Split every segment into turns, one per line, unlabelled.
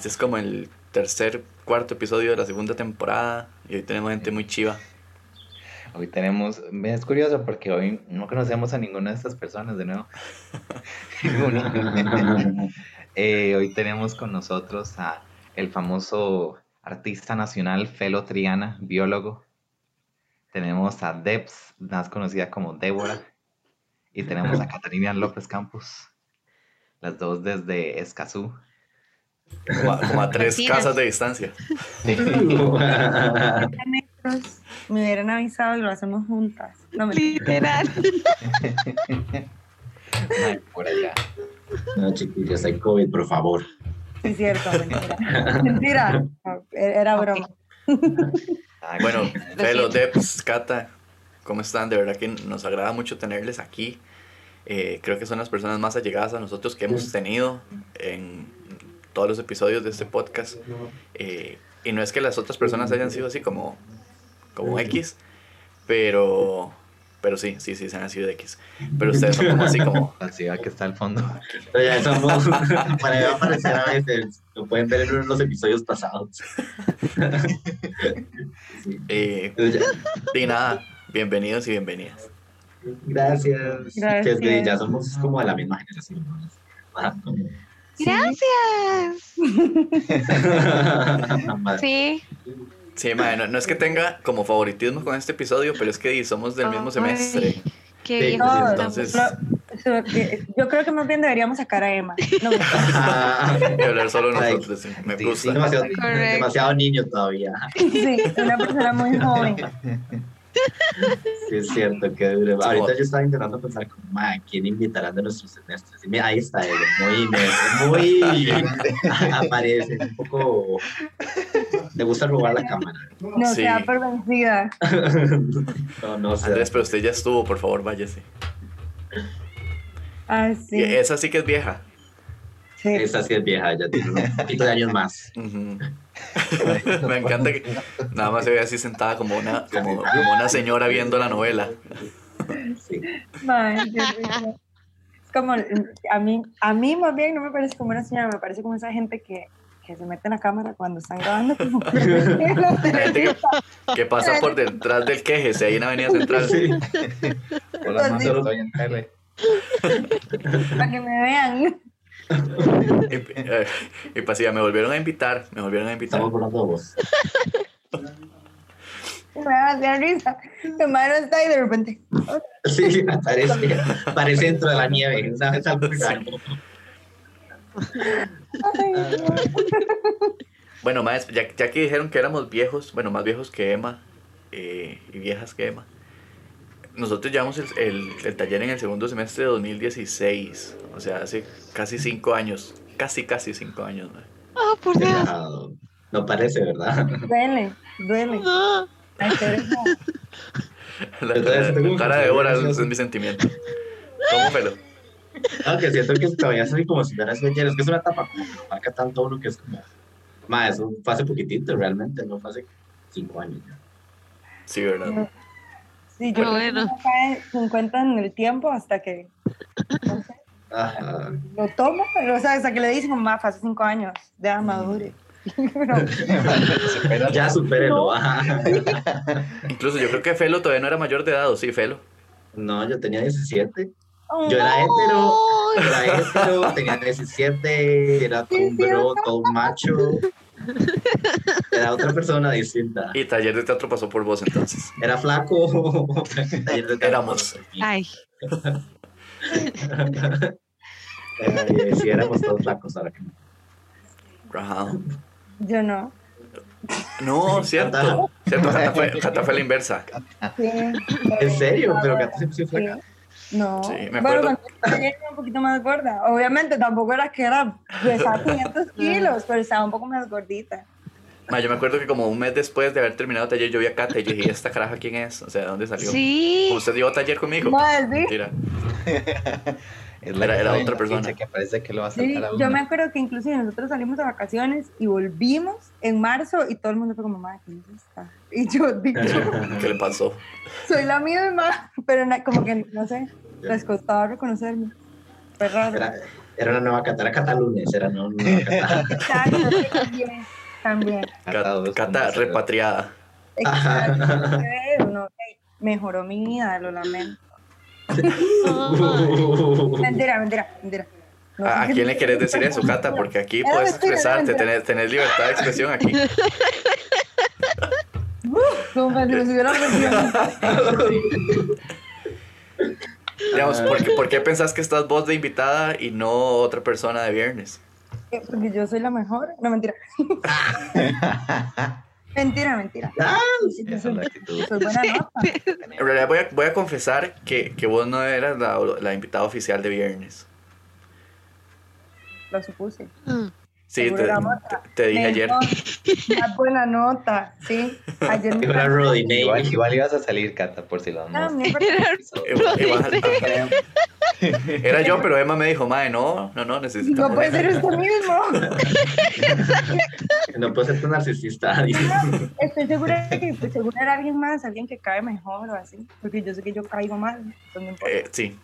este es como el tercer, cuarto episodio de la segunda temporada. Y hoy tenemos gente muy chiva.
Hoy tenemos, es curioso porque hoy no conocemos a ninguna de estas personas de nuevo. Eh, hoy tenemos con nosotros a el famoso artista nacional Felo Triana, biólogo. Tenemos a Debs, más conocida como Débora. Y tenemos a Catalina López Campos, las dos desde Escazú.
Como a, tres casas de distancia.
me hubieran avisado y lo hacemos juntas.
No me Literal.
por allá.
No, chiquillos, hay COVID, por favor.
Sí, cierto, mentira. mentira. Era broma.
Bueno, Felo, Debs, Cata, ¿cómo están? De verdad que nos agrada mucho tenerles aquí. Eh, creo que son las personas más allegadas a nosotros que hemos tenido en todos los episodios de este podcast. Eh, y no es que las otras personas hayan sido así como, como X, pero, pero sí, sí, sí, se han sido de X. Pero ustedes son como así como...
Así que está al fondo.
Pero ya somos, para aparecer a veces, lo pueden ver en los episodios pasados.
Eh, y nada, bienvenidos y bienvenidas.
Gracias. Gracias. Que ya somos como de la misma generación.
Gracias. sí.
Sí, no, no, es que tenga como favoritismo con este episodio, pero es que somos del mismo semestre.
Qué
sí, entonces... yo creo que más bien deberíamos sacar a Emma. No,
y hablar solo nosotros. Me gusta.
demasiado, demasiado niño todavía.
Sí, una persona muy joven.
Sí, es cierto, que duro. Ahorita yo estaba intentando pensar como, ¿quién invitarán de nuestros semestres? Y mira, ahí está él, muy, muy, aparece, un poco, le gusta robar la cámara.
No, sí. sea por vencida.
no, no sé.
Andrés, pero usted ya estuvo, por favor, váyase.
Ah, sí.
Esa sí que es vieja.
Sí. Esa sí es vieja, ya tiene un poquito de años más.
Me encanta que nada más se ve así sentada como una, como, como una señora viendo la novela.
Sí. es como, a mí, a mí más bien no me parece como una señora, me parece como esa gente que, que se mete en la cámara cuando están grabando. Como
que, que, pasa por detrás del queje, se ahí en Avenida Central. Sí.
En tele.
Para que me vean
y, eh, y pues me volvieron a invitar, me volvieron a invitar.
Estamos por todos.
Me da a risa. Mi mano está ahí de repente.
Sí, parece, parece dentro de la nieve. ¿sabes?
bueno, más, ya, ya, que dijeron que éramos viejos, bueno, más viejos que Emma eh, y viejas que Emma, nosotros llevamos el, el, el, taller en el segundo semestre de 2016, o sea, hace casi cinco años, casi, casi cinco años. ¿no?
Oh, por Dios.
No, no parece, ¿verdad?
Duele, duele.
Ah.
La, la, la, cara de horas es mi sentimiento. ¿Cómo pelo?
Aunque siento que todavía soy como si fuera ayer, es que es una etapa como que marca tanto uno que es como, más, eso fue hace poquitito realmente, no fue hace cinco años.
Sí, ¿verdad?
Sí, yo bueno. creo que en el tiempo hasta que no sé, lo toma, o sea, hasta que le dicen mamá, hace cinco años, ya madure.
Pero, ya supérelo.
Incluso yo creo que Felo todavía no era mayor de edad, ¿o sí, Felo?
No, yo tenía 17. Yo era hetero, era hetero, tenía 17, era todo un bro, todo un macho. Era otra persona distinta.
Y taller de teatro pasó por vos entonces.
Era flaco.
taller de Éramos.
Ay.
Ay, sí, éramos todos flacos ahora que
Yo no.
No, cierto. Cierto, Cata fue, Cata fue la inversa.
Sí.
¿En serio? Pero Cata siempre fue flaca.
No,
sí, me
bueno,
acuerdo.
cuando era un poquito más gorda. Obviamente tampoco era que era pesaba 500 kilos, pero estaba un poco más gordita.
Ma, yo me acuerdo que como un mes después de haber terminado el taller, yo vi a Cata y dije, ¿esta caraja quién es? O sea, ¿de dónde salió?
Sí.
¿Usted dio taller conmigo?
Madre,
la
Era- era otra persona.
Que parece que lo va a
Sí,
a
yo me acuerdo que inclusive nosotros salimos de vacaciones y volvimos en marzo y todo el mundo fue como, madre, ¿quién es esta? Y yo, digo,
¿Qué le pasó?
soy la misma, pero como que, no sé, les costaba reconocerme. Fue raro.
Era, Era una nueva Cata, era Catalunes, era una nueva Cata.
También. También.
Cat- Cata repatriada.
Exacto. No, hey, mejoró mi vida, lo lamento. Mentira, mentira, mentira. No
¿A, quién le querés decir eso, Cata? Porque aquí
Era
puedes
mentira,
expresarte, tenés, tenés libertad de expresión aquí.
Como si nos hubieran metido.
Digamos, ¿por qué, por qué pensás que estás vos de invitada y no otra persona de viernes?
Porque yo soy la mejor. No, mentira. Mentira, mentira. Soy buena nota.
En realidad voy a, voy a confesar que, que vos no eras la, la invitada oficial de viernes.
Lo supuse.
Sí, te,
era
te dije ayer.
Una buena nota, sí. Ayer me
Igual, igual ibas a salir, Cata, por si lo
No, no
igual- Era yo, pero Emma me dijo, mae, no, no, no, necesitamos.
No puede ser usted mismo.
No puedo ser tan narcisista.
Estoy segura de que pues, seguro era alguien más, alguien que cae mejor o así. Porque yo sé que yo caigo mal. Entonces no.
Eh, sí.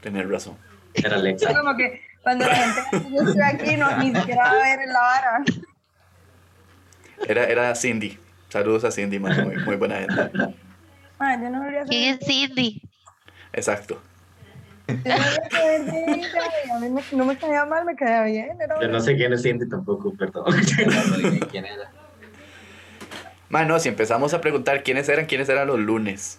Tener razón.
Era Alexa.
Como que cuando la gente yo estoy aquí, no, ni siquiera va a ver la vara.
Era, era Cindy. Saludos a Cindy, mae, muy, muy buena gente.
Ah, yo no debería
¿Quién
saber.
es Cindy?
Exacto.
Yo no de a mí me- no me caía mal, me caía bien. Era
Yo no sé quién es Cindy tampoco, perdón.
No dije quién era.
No, si empezamos a preguntar quiénes eran, quiénes eran los lunes.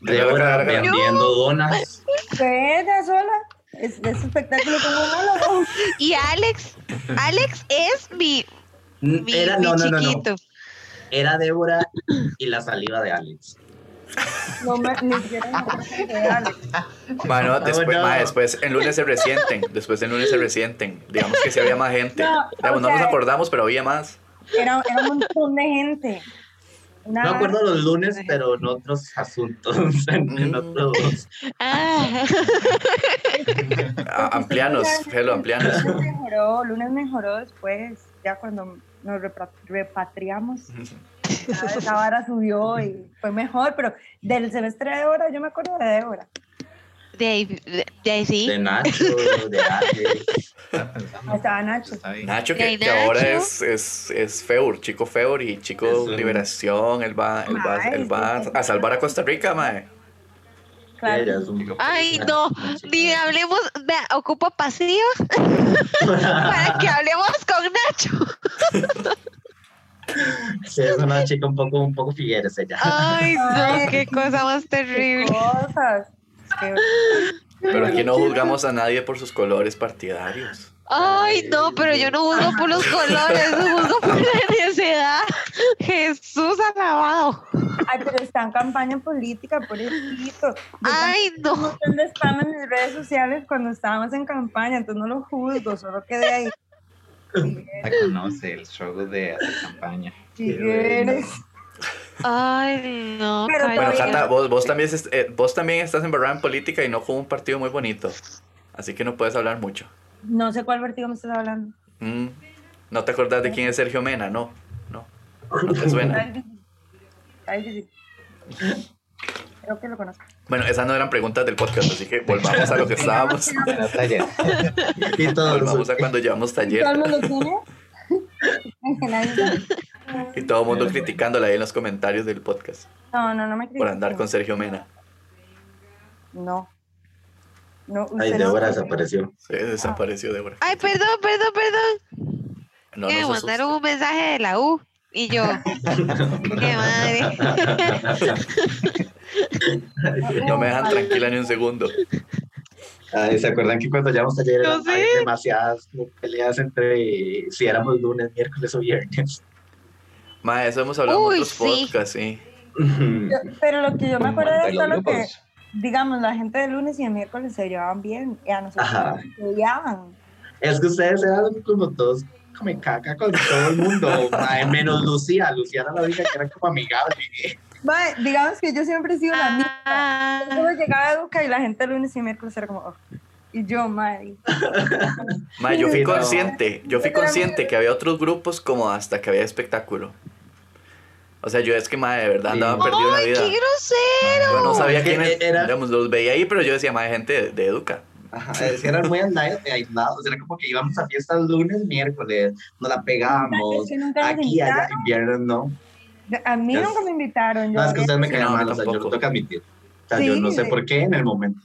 Débora,
Débora vendiendo donas.
ella sola. Es, es espectáculo como monólogo.
Y Alex, Alex es mi, mi,
Era,
mi
no, no, no, no.
chiquito.
Era Débora y la saliva de Alex.
No me, ni siquiera me acuerdo de Alex.
Bueno, después,
no.
mae, después el lunes se resienten. Después el lunes se resienten. Digamos que sí había más gente.
No,
Digamos, no nos acordamos, pero había más.
Era, era un montón de gente. Una-
No me acuerdo los lunes, pero en otros asuntos, en, en
Mm.
otros.
Ah,
Amplianos, Felo, amplianos.
Lunes mejoró, lunes mejoró después, ya cuando nos repatriamos. Esa vara subió y fue mejor, pero del semestre de Débora, yo me acuerdo de Débora.
De ahí, de, de ahí sí.
De Nacho, de Alex.
Estaba
Nacho.
Nacho, que, ahora
Nacho.
es, es, es Feur, chico Feur y chico
Eso.
Liberación. Él va, él va,
Ay,
él va a salvar a Costa Rica, mae.
Claro.
Ella es un-
Ay, no, ni hablemos, vea, ocupa pasiva para que hablemos con Nacho.
Sí, es una chica un poco, un poco Figueres ella.
Ay, no, qué cosa más
Qué
terrible.
cosas. Qué-
Pero aquí no juzgamos a nadie por sus colores partidarios.
Ay, no, pero yo no juzgo por los colores, yo juzgo por la necesidad. Jesús alabado.
Ay, pero está en campaña política, por eso.
Ay, no.
montón de spam en mis redes sociales cuando estábamos en campaña, entonces no lo juzgo, solo quedé ahí.
La conoce el struggle de hacer campaña.
Figueres.
Ay, no.
Pero
Cata,
no.
vos, vos, también, eh, vos también estás embarrada en política y no con un partido muy bonito. Así que no puedes hablar mucho.
No sé cuál vertigo me estás hablando.
Mm, ¿No te acordás de quién es Sergio Mena? No, no. No te suena.
Difícil. Creo que lo conozco.
Bueno, esas no eran preguntas del podcast, así que volvamos a lo que estábamos. Volvamos a cuando llevamos taller
¿Todo el mundo tiene?
Y todo el mundo criticándola ahí en los comentarios del podcast
No, no, no me
por
critiques.
andar con Sergio Mena.
No. No,
Ay,
no-
Débora desapareció.
Se desapareció Débora.
Ay, perdón, perdón, perdón.
No
que me mandaron un mensaje de la U. Y yo, qué madre.
No me dejan tranquila ni un segundo.
Ay, ¿Se acuerdan que cuando llevamos taller
Yo
eran-
sé.
hay demasiadas peleas entre si éramos lunes, miércoles o viernes?
Ma, eso hemos hablado en
Uy,
otros
sí.
podcasts, sí.
Yo- pero lo que yo me acuerdo
Entre
es
los
solo que, digamos, la gente de lunes y de miércoles se llevaban bien y a nosotros
Ajá.
nos odiaban.
Es que ustedes eran como todos come caca con todo el mundo, mae, menos Lucía. Lucía era la única que era como amigable.
Mae, digamos que yo siempre he sido la misma.
Ah,
Luego llegaba a Educa y la gente de lunes y miércoles era como, oh. y yo, madre.
Ma, yo fui consciente, yo fui consciente que había otros grupos como hasta que había espectáculo. O sea, yo es que, ma, de verdad andaba
Sí.
perdido en la
¡Ay,
vida.
qué grosero!
Yo no sabía quiénes,
era-
digamos, los veía ahí, pero yo decía, más gente de, de Educa.
Ajá, es que eran muy aislados, era como que íbamos a fiestas lunes, miércoles, nos la pegábamos,
Es que
aquí, allá,
invitaron.
en viernes no.
A mí
Ya
nunca me invitaron. Yo
No, es que ustedes me caían mal, o sea, yo lo tengo que admitir. O sea, yo
Sí.
no sé por qué en el momento.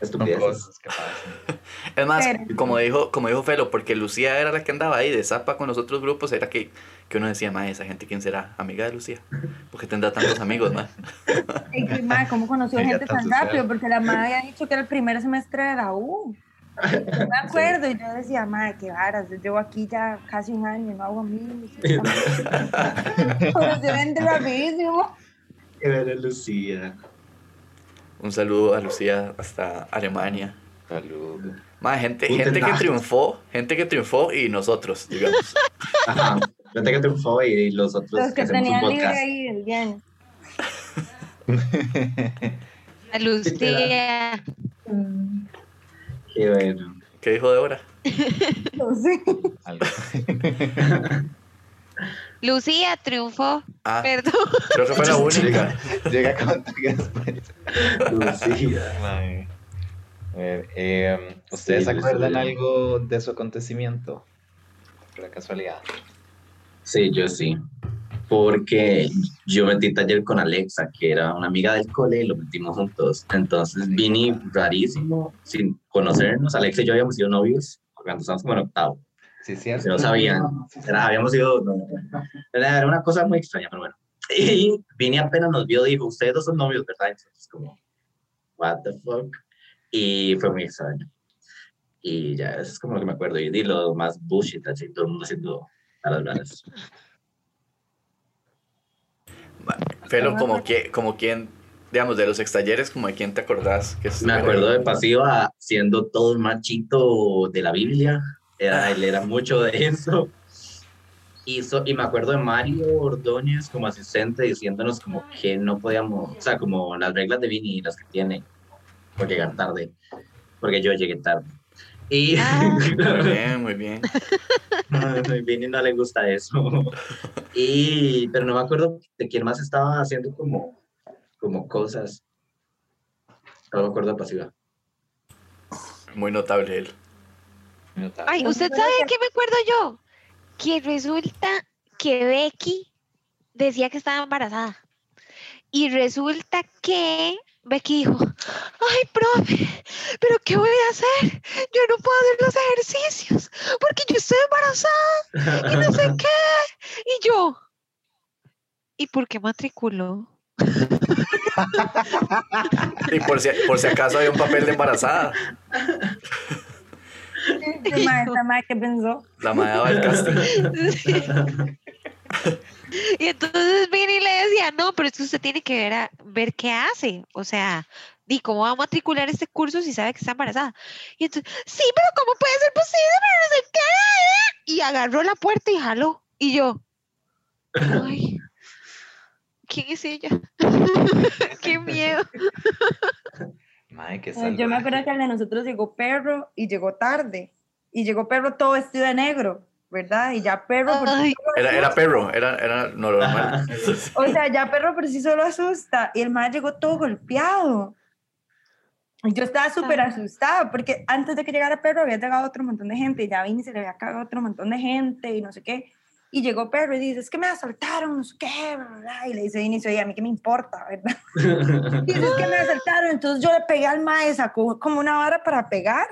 Estupideces.
cosas que pasan.
Es más,
Pero-
como dijo, como dijo Felo, porque Lucía era la que andaba ahí de zapa con los otros grupos, era que, que uno decía, más esa gente, ¿quién será? Amiga de Lucía. Porque tendrá tantos amigos, más.
Mae, ¿Cómo conoció gente
tan
rápido? Porque la madre había dicho que era el primer semestre de la U. Yo me acuerdo y yo decía, madre, qué varas, yo llevo aquí ya casi un año, no hago amigos. Conoció gente rapidísimo.
Qué ver a Lucía.
Un saludo a Lucía hasta Alemania.
Salud.
Más gente,
Guten
gente que triunfó, gente que triunfó y nosotros, digamos.
Ajá. Gente que triunfó y los otros
Los
que
que tenían libre ahí el viernes.
A Lucía.
Qué bueno.
¿Qué dijo Débora?
No sé.
Algo.
Lucía triunfó.
Ah,
Perdón.
creo que fue la única.
Llega con.
Lucía.
Ver, eh, ¿ustedes
Sí,
acuerdan algo de su acontecimiento? Por la casualidad.
Sí, yo sí. Porque yo metí taller con Alexa, que era una amiga del cole, y lo metimos juntos. Entonces vine rarísimo, sin conocernos. Alexa y yo habíamos sido novios cuando estábamos como en octavo.
Sí, cierto.
Se lo sabían. Era, habíamos sido. no, era, una cosa muy extraña, pero bueno. Y vine apenas nos vio, dijo: Ustedes dos son novios, ¿verdad? Entonces, como, ¿What the fuck? Y fue muy extraño. Y ya, eso es como lo que me acuerdo. Y di lo más bullshit, así, todo el mundo haciendo a las blancas.
Felo, como, que, como quien, digamos, de los extalleres, como de quién te acordás. Que
Me acuerdo
ahí?
de Pasiva siendo todo un machito de la Biblia. Era, él era mucho de eso. Y, so- y me acuerdo de Mario Ordóñez como asistente diciéndonos como que no podíamos, o sea, como las reglas de Vini, las que tiene por llegar tarde, porque yo llegué tarde. Y
Ah.
Muy bien, muy bien.
a Vini no le gusta eso. Y, pero no me acuerdo de quién más estaba haciendo como, como cosas. No me acuerdo de Pasiva.
Muy notable él.
Ay,
No,
¿usted sabe qué me acuerdo yo? Que resulta que Becky decía que estaba embarazada. Y resulta que Becky dijo, ay, profe, ¿pero qué voy a hacer? Yo no puedo hacer los ejercicios porque yo estoy embarazada y no sé qué. Y yo, ¿y por qué matriculó?
Y por si, por si acaso había un papel de embarazada.
Esta madre, esta madre, ¿qué pensó?
La madre daba el casting.
Y entonces vine y le decía, no, pero es que usted tiene que ver, a- ver qué hace. O sea, di cómo va a matricular este curso si sabe que está embarazada. Y entonces, sí, pero ¿cómo puede ser posible? Pero no sé qué. Y agarró la puerta y jaló. Y yo, ay, ¿quién es ella? qué miedo.
Mae, qué
Yo me
salvaje.
acuerdo que el de nosotros llegó perro y llegó tarde. Y llegó perro todo vestido de negro, ¿verdad? Y ya perro.
Era, era perro, era, era no, normal.
O sea, ya perro por sí solo asusta. Y el man llegó todo golpeado. Y yo estaba súper asustada porque antes de que llegara perro había llegado otro montón de gente. Y ya vine y se le había cagado otro montón de gente y no sé qué. Y llegó perro y dice, es que me asaltaron, no sé qué. Y le dice Inicio, oye, a mí qué me importa, ¿verdad? Y dice, es que me asaltaron. Entonces yo le pegué al mae, sacó como una vara para pegar.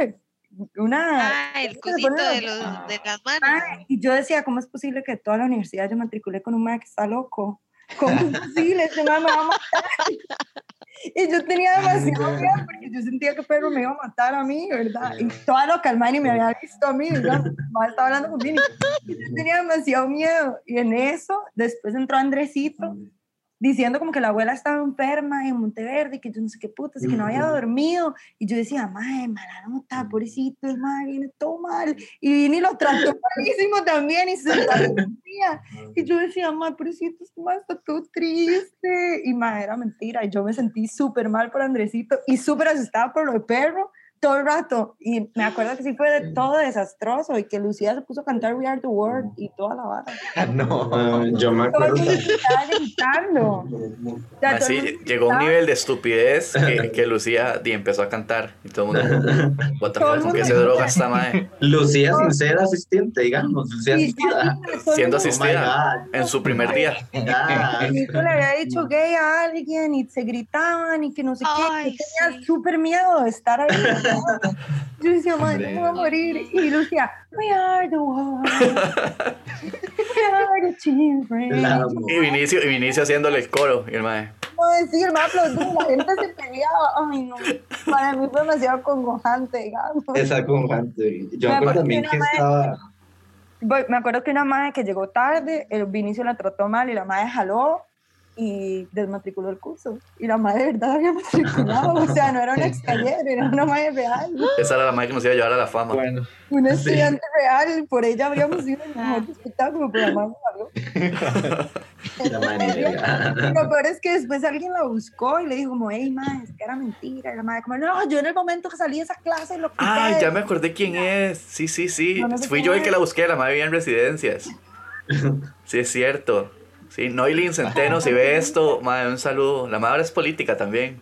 Una...
Ah, el cosito de,
los-
de las manos.
Mae, y yo decía, ¿cómo es posible que toda la universidad yo matriculé con un mae que está loco? ¿Cómo es posible? Este mae me va a matar. Y yo tenía demasiado miedo porque yo sentía que Pedro me iba a matar a mí, ¿verdad? Y toda lo que el mae ni me había visto a mí, ¿verdad? Estaba hablando conmigo. Y yo tenía demasiado miedo. Y en eso, después entró Andresito diciendo como que la abuela estaba enferma en Monteverde, que yo no sé qué putas, y que no había dormido. Y yo decía, mae, mala nota, pobrecito, el mae viene todo mal. Y vine y lo trató malísimo también, y se. Y yo decía, mae, pobrecito, este mae está todo triste. Y mae, era mentira. Y yo me sentí súper mal por Andresito y súper asustada por lo de perro. Todo el rato. Y me acuerdo que sí fue de todo desastroso y que Lucía se puso a cantar We Are the World y toda la vara.
no.
Ah, yo me
Todo el
acuerdo.
gritando. O sea, todo el
Así llegó un nivel de estupidez que, que Lucía di, empezó a cantar y todo el mundo, what the fuck, ¿con qué se droga esta mae?
Lucía sin ser asistente, digamos. Lucía asistida.
Siendo
mundo-
asistida en su primer día.
Oh.
Y yo le había dicho gay a alguien y se gritaban y que no sé qué. Yo tenía
sí.
súper miedo de estar ahí. Yo decía, madre, me voy a morir. Y Lucía, we are the world. We are the children.
Y Vinicio, y Vinicio haciéndole el coro y el mae.
Ay, sí, el más aplaudía, la gente se peleaba. Ay, no. Para mí fue demasiado congojante, digamos.
Esa conjante. Yo me acuerdo también
que
estaba.
Me acuerdo que una madre que llegó tarde, el Vinicio la trató mal y la madre jaló y desmatriculó el curso. Y la madre de verdad había matriculado, o sea, no era una extranjera, era una madre real,
Esa era la mae que nos iba a llevar a la fama.
Bueno,
una estudiante real, por ella habríamos ido al mejor espectáculo, pero la madre
la manera.
Lo peor es que después alguien la buscó y le dijo como, hey, madre, es que era mentira. Y la madre como, no, yo en el momento que salí de esa clase lo.
Ay, ya me acordé quién es. Sí, sí, sí.
No, no sé
Fui yo el
es.
que la busqué, la madre vivía en residencias. Sí, es cierto. Sí, Noilin Centeno, si ve esto, madre, un saludo. La madre es política también.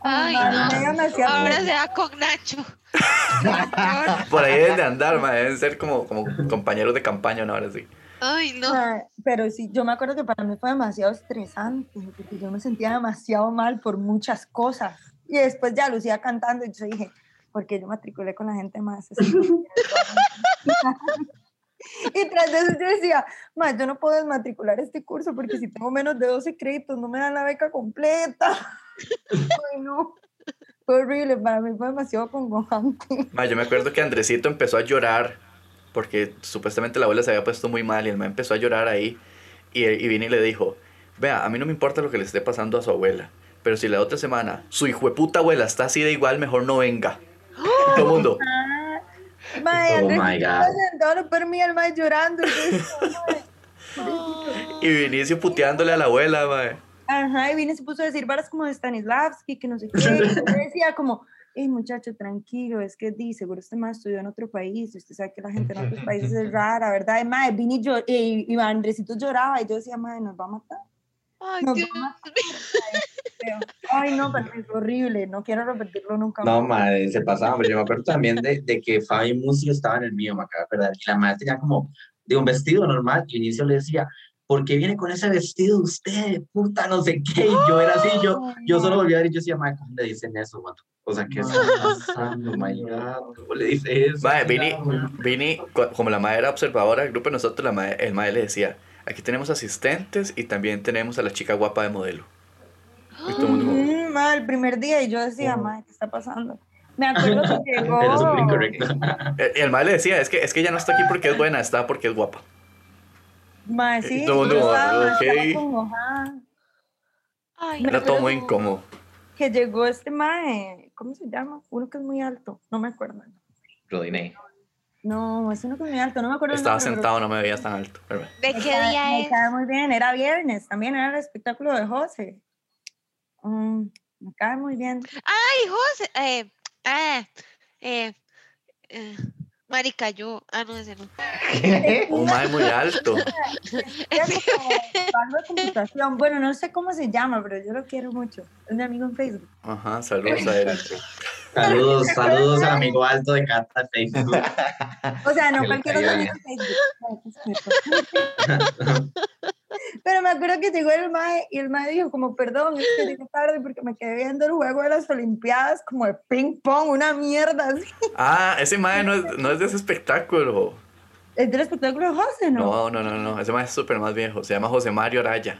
Ay, no. Ahora se va con Nacho.
Por ahí deben de andar, madre. Deben ser como, como compañeros de campaña una hora así.
Ay, no.
Pero sí, yo me acuerdo que para mí fue demasiado estresante, porque yo me sentía demasiado mal por muchas cosas. Y después ya Lucía cantando, y yo dije, porque yo matriculé con la gente más. y tras de eso yo decía, más yo no puedo desmatricular este curso porque si tengo menos de 12 créditos no me dan la beca completa. Ay, no. Fue horrible, para mí fue demasiado congojante.
Madre, yo me acuerdo que Andresito empezó a llorar porque supuestamente la abuela se había puesto muy mal y el mae empezó a llorar ahí. Y, y vine y le dijo, vea, a mí no me importa lo que le esté pasando a su abuela, pero si la otra semana su hijo de puta abuela está así de igual, mejor no venga. Todo el mundo,
Mae,
Oh my God.
sentado por mí, el mae llorando. y
Vinicio puteándole a la abuela, mae.
Ajá, y se puso a decir varas como de Stanislavski, que no sé qué. y yo decía como, hey muchacho, tranquilo, es que di, seguro usted más estudió en otro país, usted sabe que la gente en otros países es rara, ¿verdad? Y mae, yo, y, y Andresito lloraba, y yo decía, mae, nos va a matar.
Ay,
Nos
Dios.
Ay, no, pero es horrible, no quiero repetirlo nunca
No,
más.
madre, se pasaba, hombre. Yo me acuerdo también de, de que Fabi Musi estaba en el mío, me acaba de. Y la madre tenía como de un vestido normal. Y Inicio le decía, ¿por qué viene con ese vestido usted? Puta, no sé qué. Y yo era así, yo, yo solo volvía a ver y yo decía, madre, ¿cómo le dicen eso, vato? O sea, ¿qué está pasando, my God? ¿Cómo le dice eso?
Mae, Vini, Vini, como la madre era observadora del grupo de nosotros, la mae- el mae le decía, aquí tenemos asistentes y también tenemos a la chica guapa de modelo. Y todo el mundo como,
Mm, el primer día, y yo decía, mae, ¿qué está pasando? Me acuerdo que llegó...
Era súper incorrecto.
El, el mae le decía, es que, es que ella no está aquí porque es buena, está porque es guapa.
Mae, sí,
todo el mundo,
yo estaba,
ok.
estaba congojada.
Ay,
Me
Era todo muy incómodo.
Que llegó este mae, ¿cómo se llama? Uno que es muy alto, no me acuerdo.
Rodinei.
No, es uno que es muy alto, no me acuerdo.
Estaba
nombre, pero
sentado, no me veías tan alto. Pero.
¿de
me
qué día
me
es?
cae muy bien, era viernes, también era el espectáculo de José. Mm, me cae muy bien.
Ay, José. Eh, ah, eh, eh, Marica, yo. Ah, no, ese no.
Un mae muy alto.
Es como algo de computación. Bueno, no sé cómo se llama, pero yo lo quiero mucho. Es mi amigo en Facebook.
Ajá, saludos a él.
Saludos, saludos al amigo alto de Cata de Facebook.
O sea, no cualquier otro amigo en Facebook. Pero me acuerdo que llegó el mae y el mae dijo como, perdón, es que llegué tarde porque me quedé viendo el juego de las Olimpiadas como de ping pong, una mierda así.
Ah, ese mae no es, no es de ese espectáculo.
Es del espectáculo de José, ¿no?
No, no, no, no. Ese mae es súper más viejo. Se llama José Mario Araya.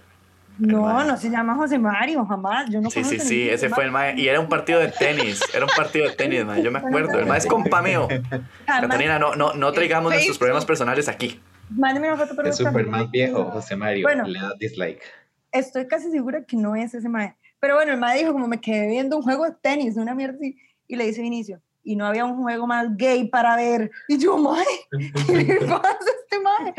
No, no se llama José Mario, jamás. Yo no
Sí, sí, sí, ese fue el mae. Y era un partido de tenis. Era un partido de tenis, mae. Yo me acuerdo. El mae es compa mío. Catalina, no, no, no traigamos nuestros problemas personales aquí.
Mándeme una foto por
Es súper más viejo, José Mario.
Bueno.
Le da dislike.
Estoy casi segura que no es ese mae. Pero bueno, el mae dijo como me quedé viendo un juego de tenis, una mierda así. Y le dice Vinicio, y no había un juego más gay para ver. Y yo, mae, ¿qué le pasa a este mae?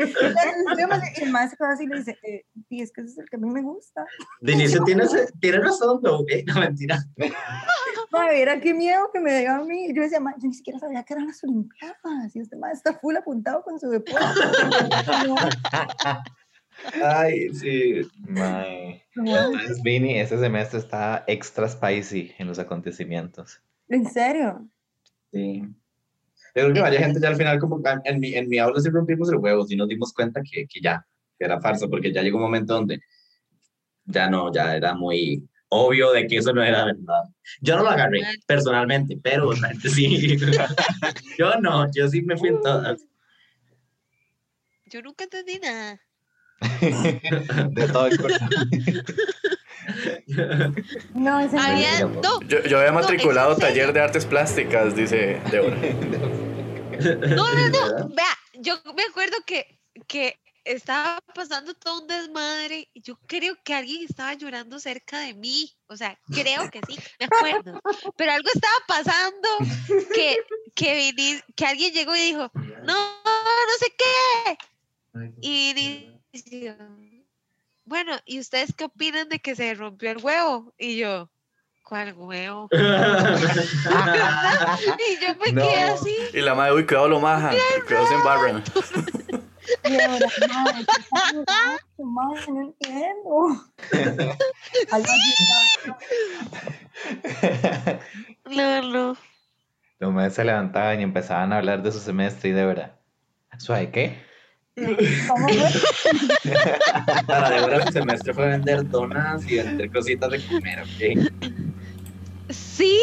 Y el mae se así y le dice, eh, y es que ese es el que a mí me gusta.
De inicio tienes, tienes razón, no, eh, no mentira.
Madre, era qué miedo que me dio a mí. Yo decía, "Mae, yo ni siquiera sabía que eran las Olimpiadas. Y este madre está full apuntado con su deporte.
Ay, sí.
Mae. Entonces, Vini, este semestre está extra spicy en los acontecimientos.
en serio.
Sí. Yo creo que varias gente ya al final, como en mi, en mi aula sí rompimos el huevo, y nos dimos cuenta que, que ya, que era farsa, porque ya llegó un momento donde ya no, ya era muy obvio de que eso no era verdad. Yo no lo agarré personalmente, pero la gente sí. yo no, yo sí me fui en todas.
Yo nunca entendí nada.
De todo el.
No, ese no.
Había,
Mira,
no,
Yo, yo había matriculado taller de artes plásticas, dice Débora.
no, no, no. Vea, yo me acuerdo que, que estaba pasando todo un desmadre y yo creo que alguien estaba llorando cerca de mí. O sea, creo que sí, me acuerdo. Pero algo estaba pasando que, que alguien llegó y dijo, no, no sé qué. Y Vinicio, bueno, ¿y ustedes qué opinan de que se rompió el huevo? Y yo, ¿cuál huevo? y yo me
No.
quedé así.
Y la madre, uy, cuidado lo maja, cuidado se embarran.
Y ahora, madre, ¿qué está pasando? Madre, no entiendo. Algo así estaba-
No, no.
Los maestros se levantaban y empezaban a hablar de su semestre y de verdad. ¿Suave qué?
¿Cómo fue?
Para Débora su semestre fue vender donas y vender cositas de comer, ¿ok?
Sí,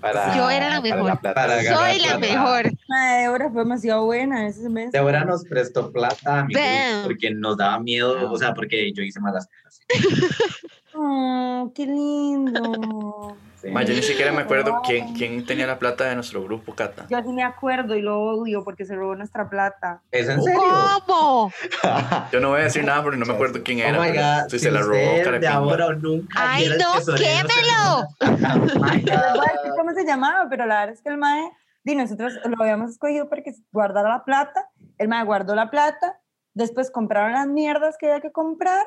Para,
Yo era la
para
mejor.
Para
soy la
plata.
mejor.
Madre, Débora fue demasiado buena ese semestre.
Débora nos prestó plata a
Damn.
porque nos daba miedo, o sea, porque yo hice malas cosas.
Oh, qué lindo.
Sí.
Ma, yo ni siquiera me acuerdo quién, quién tenía la plata de nuestro grupo, Cata.
Yo sí me acuerdo y lo odio porque se robó nuestra plata.
¿Es en serio?
¿Cómo?
Yo no voy a decir nada porque no me acuerdo quién era.
oh my God,
si se la robó,
de ahora o nunca.
Ay, no, quémelo.
Oh
voy a decir
God.
cómo se llamaba, pero la verdad es que el mae, di, nosotros lo habíamos escogido para que guardara la plata. El mae guardó la plata, después compraron las mierdas que había que comprar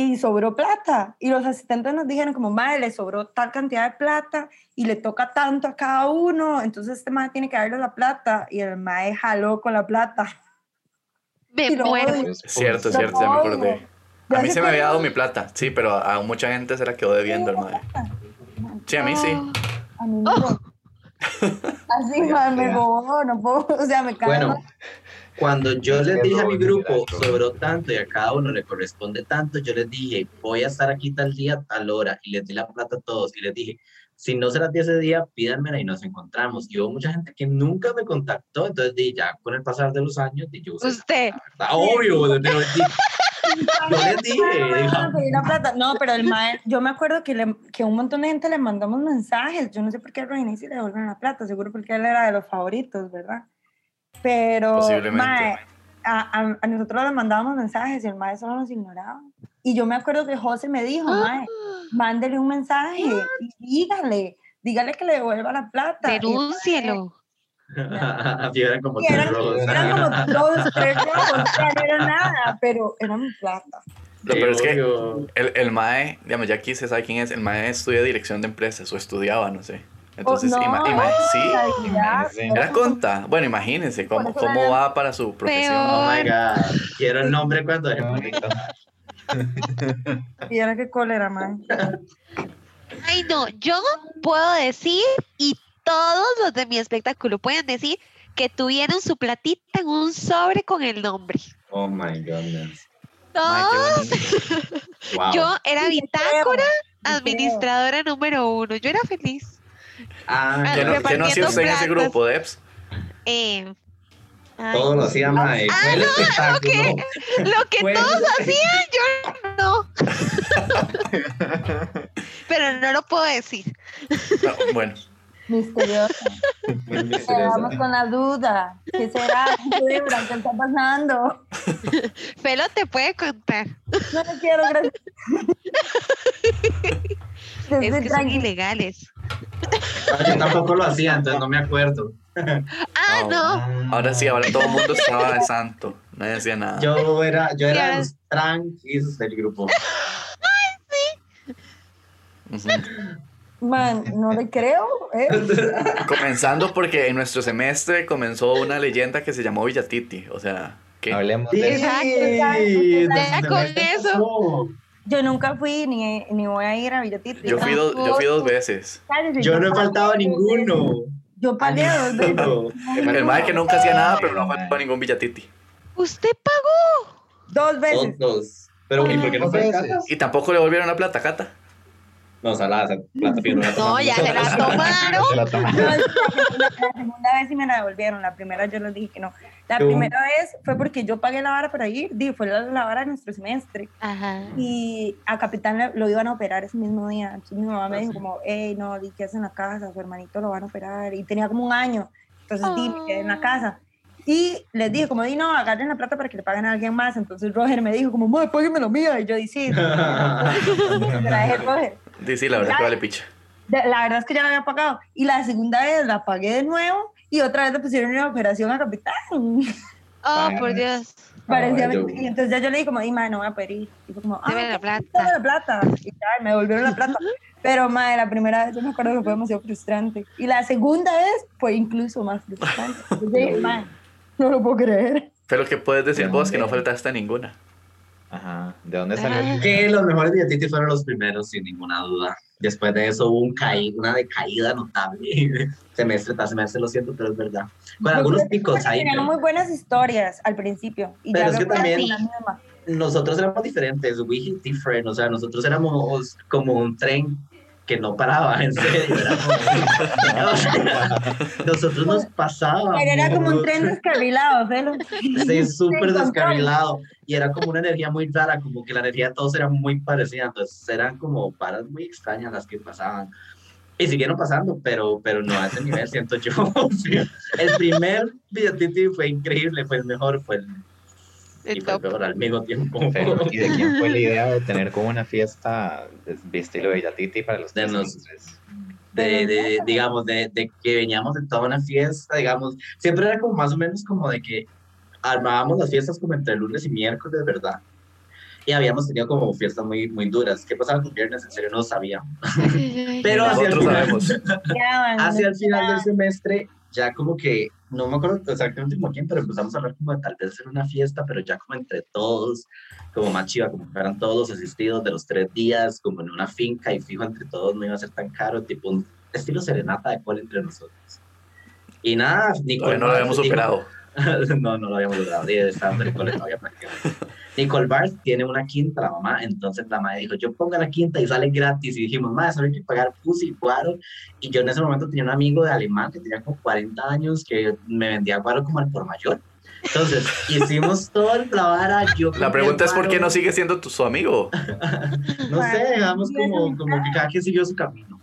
y sobró plata. Y los asistentes nos dijeron como, mae, le sobró tal cantidad de plata y le toca tanto a cada uno, entonces este mae tiene que darle la plata. Y el mae jaló con la plata.
Me
Y lo
muero.
odio.
Cierto,
Lo
cierto, ya me acordé. A mí se me había dado mi plata, sí, pero a, a mucha gente se la quedó debiendo el madre. Sí, a mí sí.
Oh,
A mí. Así, me robó, no puedo, o sea, me cae
Bueno,
mal.
Cuando yo
Es
les dije a mi grupo, sobró tanto y a cada uno le corresponde tanto, yo les dije, voy a estar aquí tal día, tal hora, y les di la plata a todos, y les dije, si no se las di ese día, pídanmela y nos encontramos. Y hubo mucha gente que nunca me contactó, entonces di, ya con el pasar de los años, di, yo la
Usted.
plata, obvio, yo les dije,
la. No, pero el mae, yo me acuerdo que, le, que un montón de gente le mandamos mensajes. Yo no sé por qué a Reina sí le devolvieron la plata, seguro porque él era de los favoritos, ¿verdad? Pero, mae, a, a- a nosotros le mandábamos mensajes y el mae solo nos ignoraba. Y yo me acuerdo que José me dijo, mae, mándele un mensaje y dígale, dígale que le devuelva la plata.
Denúncielo.
Así eran como
eran, eran como dos, tres rojos, o sea, no era nada, pero era mi plata.
Lo peor es que el, el MAE, digamos, ya aquí se sabe quién es, el MAE estudia dirección de empresas o estudiaba, no sé. Entonces,
Oh, no,
ima- ima- sí,
la
conta. Bueno, imagínense cómo, cómo va para su profesión.
Oh my. God. Quiero el nombre cuando
Qué bonito.
Y era que cólera, man.
Ay, no, yo puedo decir y todos los de mi espectáculo pueden decir que tuvieron su platita en un sobre con el nombre.
Oh my goodness.
Todos.
Wow.
Yo era bitácora, administradora número uno. Yo era feliz.
Ah,
¿Qué no,
ya.
qué no hacía usted en ese grupo, Debs?
Eh, ay,
Todo lo hacía Mae.
Ah,
el
no, lo que todos hacían, yo no. Pero no lo puedo decir.
No, bueno.
Muy misterioso.
Quedamos con la duda. ¿Qué será? ¿Qué está pasando?
Felo te puede contar.
No lo quiero, gracias.
Es que son ilegales.
No, Yo tampoco lo hacía, entonces no me acuerdo.
Ah,
Ah,
no.
ahora sí, ahora todo el mundo estaba de santo. Nadie decía nada.
Yo era, yo era los tranquis del grupo.
Ujú.
Man, no le creo. ¿eh?
Comenzando porque en nuestro semestre comenzó una leyenda que se llamó Villatiti. O sea, ¿qué?
Hablemos
Sí,
de eso.
Ya
desde
con eso.
pasó.
Yo nunca fui ni, ni voy a ir a Villatiti.
Yo fui, dos, yo fui dos veces.
Cállese,
Yo no he faltado a
dos
ninguno.
Yo pagué dos veces.
Ninguno.
El mae que nunca hacía nada, pero no faltó a ningún Villatiti.
¿Usted pagó?
Dos veces.
Todos. Pero, ¿y por qué no fue
Dos.
Y tampoco le volvieron la plata, Cata.
No, salada, esa plata fijo, no la
No,
tomamos.
ya se la tomaron.
La.
No, la segunda vez sí me la devolvieron. La primera yo les dije que no. La
¿Cómo?
primera vez fue porque yo pagué la vara para ir. Di, fue la, la vara de nuestro semestre.
Ajá.
Y a Capitán lo iban a operar ese mismo día. Entonces mi mamá me
Ah,
dijo
sí.
como, hey, no, di que es en la casa, su hermanito lo van a operar. Y tenía como un año. Entonces di, me quedé en la
Ah.
casa. Y les dije como, di, no, agarren la plata para que le paguen a alguien más. Entonces Roger me dijo como, madre, págueme la mía. Y yo di, sí. La dejé Roger.
Sí, sí, la verdad que vale picha.
La verdad es que ya la había pagado. Y la segunda vez la pagué de nuevo y otra vez le pusieron una operación a Capitán.
Oh, por Dios.
Parecía
yo-.
Y entonces ya yo le dije como, di, madre, no voy a pedir. Y fue como, ah,
la plata.
dame la plata. Y ya, me devolvieron la plata. Pero, madre, la primera vez yo me acuerdo que fue demasiado frustrante. Y la segunda vez fue incluso más frustrante. Yo dije, madre, no lo puedo creer.
Pero que puedes decir
¿De
vos que no faltaste a ninguna.
Ajá. ¿De dónde salió?
Ah.
Que los mejores billetitos fueron los primeros, sin ninguna duda. Después de eso hubo un caí- una decaída notable. semestre tras semestre, lo siento, pero es verdad. Con algunos picos ahí.
Tenían
pero
muy buenas historias al principio. Y
Pero
ya
es que también-. Nosotros éramos diferentes, we hit different. O sea, nosotros éramos como un tren que no paraba, en serio. era como- o sea, nosotros nos pasábamos.
Pero era como un tren descarrilado, Felo.
Sí, súper descarrilado. Y era como una energía muy rara, como que la energía de todos era muy parecida. Entonces eran como paras muy extrañas las que pasaban. Y siguieron pasando, pero, pero no a ese nivel, siento yo. El primer Villatiti fue increíble, fue el mejor, fue el, y
El
fue el
top.
peor al mismo tiempo.
Pero, ¿Y de quién fue la idea de tener como una fiesta de, de estilo Bellatiti para los
De
tres
nos-
semestres?
de, de, digamos, de, de que veníamos de toda una fiesta, digamos, siempre era como más o menos como de que armábamos las fiestas como entre lunes y miércoles, ¿verdad? Y habíamos tenido como fiestas muy, muy duras. ¿Qué pasaba con viernes? En serio no sabíamos. Pero hacia el
Nosotros
final, hacia el final del semestre, ya como que, no me acuerdo exactamente como quién, pero empezamos a hablar como de tal vez hacer una fiesta, pero ya como entre todos, como más chiva, como eran todos los asistidos de los tres días, como en una finca y fijo entre todos, no iba a ser tan caro, tipo un estilo serenata de cual entre nosotros. Y nada, Nicole
Todavía no lo habíamos superado.
no, no lo habíamos logrado. Y estábamos en el cole todavía prácticamente. Nicole Barth tiene una quinta, la mamá. Entonces la mamá dijo: Yo ponga la quinta y sale gratis. Y dijimos: Madre, solo hay que pagar pussy, guaro. Y yo en ese momento tenía un amigo de alemán que tenía como 40 años que me vendía guaro como al por mayor. Entonces hicimos todo el la vara. Yo
La pregunta es por qué no sigue siendo tu, su amigo.
No sé, digamos como, como que cada quien siguió su camino.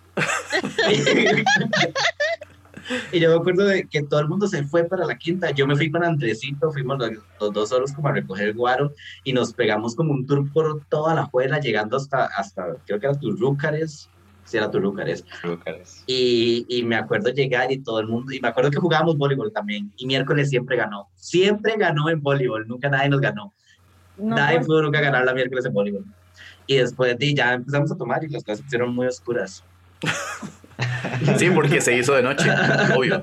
Y yo me acuerdo de que todo el mundo se fue para la quinta. Yo me fui con Andresito, fuimos los, los dos solos como a recoger el guaro y nos pegamos como un tour por toda la juela, llegando hasta, hasta creo que era Turrúcares. Sí, era Turrúcares.
Lucas.
Y, y me acuerdo llegar y todo el mundo, y me acuerdo que jugábamos voleibol también, y miércoles siempre ganó, siempre ganó en voleibol, nunca nadie nos ganó.
No,
Nadie
pues,
pudo nunca ganar la miércoles en voleibol. Y después de ya empezamos a tomar y las cosas se pusieron muy oscuras.
Sí, porque se hizo de noche, obvio.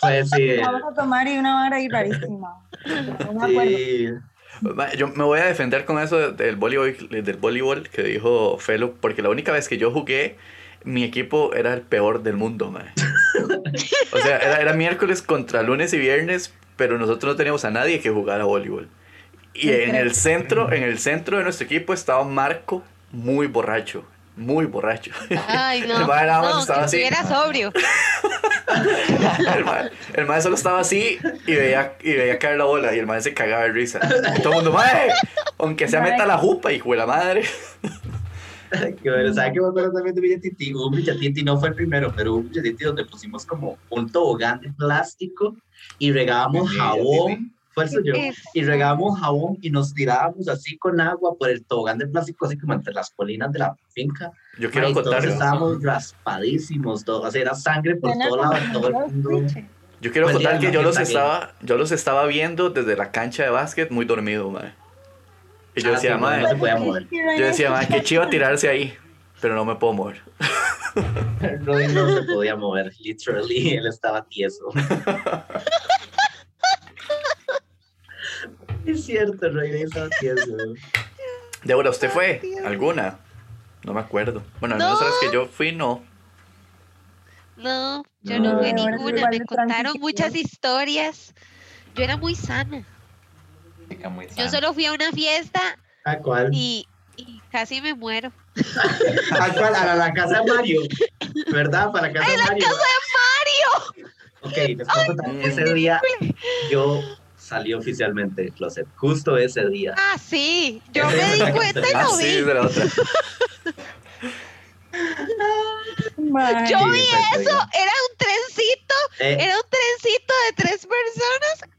Pues sí.
Vamos a tomar y una vara ahí rarísima. No me acuerdo.
sí.
Ma, Yo me voy a defender con eso del voleibol, del voleibol que dijo Felo, porque la única vez que yo jugué, mi equipo era el peor del mundo, ma. O sea, era, era miércoles contra lunes y viernes, pero nosotros no teníamos a nadie que jugara voleibol. Y en el centro, en el centro de nuestro equipo estaba Marco, muy borracho, muy borracho.
Ay, no.
El mae nada más
no,
estaba así.
estuviera sobrio.
El mae, el mae solo estaba así y veía, y veía caer la bola y el mae se cagaba de risa. Y todo el mundo, mae, aunque sea meta la jupa, hijo de la madre.
Que bueno, ¿sabe qué me acuerdo también de Villatiti? Hubo un Villatiti, no fue el primero, pero hubo un Villatiti donde pusimos como un tobogán de plástico y regábamos
Sí,
jabón. Suyo.
Es-
Y regábamos jabón y nos tirábamos así con agua por el tobogán de plástico, así como entre las colinas de la finca.
Yo quiero
Ay, todos
contar,
estábamos raspadísimos, todo, o sea, era sangre por todo lado, todo el mundo.
yo quiero contar que yo los estaba, yo los estaba viendo desde la cancha de básquet muy dormido, mae. Y yo
Ah,
decía,
sí,
mae,
no se podía mover.
yo decía, mae, qué chiva tirarse ahí, pero no me puedo mover.
No se podía mover, literally, él estaba tieso. es cierto, tieso.
Débora, ¿usted fue? ¿Alguna? No me acuerdo. Bueno, al menos
No.
las que yo fui, no.
No, yo
No,
no fui ninguna. Me contaron muchas historias. Yo era muy sana.
Muy
Yo
sana.
solo fui a una fiesta
¿A cuál?
y, y casi me muero.
¿A cuál? A la, la casa de Mario. ¿Verdad? Para la casa
¡Ay,
de
la
Mario.
casa de Mario!
Ok, les contar. Ese día yo salí oficialmente del closet. Justo ese día.
Ah, sí. Yo me di cuenta y
Ah,
lo
sí,
vi.
de la otra.
Mae.
Yo vi eso. Era un trencito.
Eh,
Era un trencito de tres personas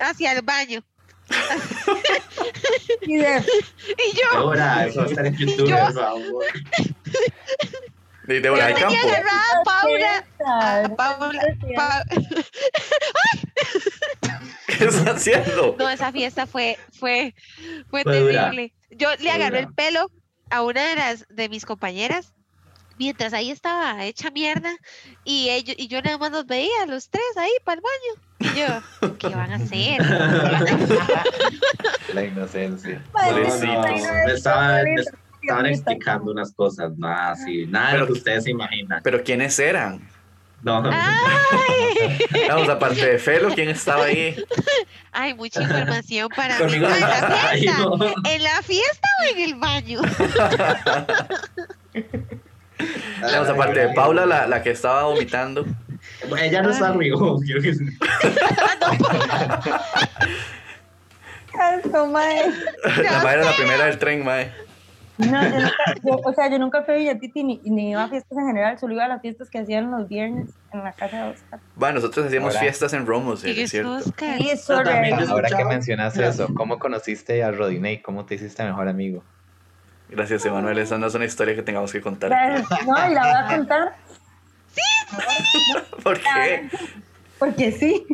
hacia el baño.
Y de-
Y yo,
ahora, eso va a estar en YouTube,
Yo-
por favor.
Y Débora,
yo
hay
tenía
campo.
agarrada a Paula. a Paula, Pa-
¿Qué está haciendo?
No, esa fiesta fue, fue, fue
Fue dura.
terrible. Yo le agarré el pelo a una de las de mis compañeras mientras ahí estaba hecha mierda y ellos y yo nada más los veía los tres ahí para el baño. Y yo, ¿qué van a hacer?
La inocencia.
me estaban, me estaban explicando unas cosas, nada así, nada de lo que ustedes se imaginan.
Pero ¿quiénes eran?
No,
Ay,
Vamos, aparte de Felo, ¿quién estaba ahí?
ay, mucha información para mí.
conmigo
Ah,
no
¿En la
ay,
fiesta?
no.
¿En la fiesta o en el baño?
Vamos, aparte de Paula, la, la que estaba vomitando.
Ella no está amigo. quiero que-
Asco, mae.
La madre era la primera del tren, mae.
No, yo nunca, yo- o sea, yo nunca fui a Villatiti ni, ni iba a fiestas en general, solo iba a las fiestas que hacían los viernes en la casa de Oscar.
Bueno, nosotros hacíamos
Ahora-
fiestas en Romos,
¿Quién
es cierto.
Oscar?
Sí, es
Yo también,
Ahora que mencionas eso, ¿cómo conociste a Rodinei? ¿Cómo te hiciste mejor amigo?
Gracias, Emanuel. Esa no es una historia que tengamos que contar.
No, y la voy a contar
¿Por qué?
porque sí.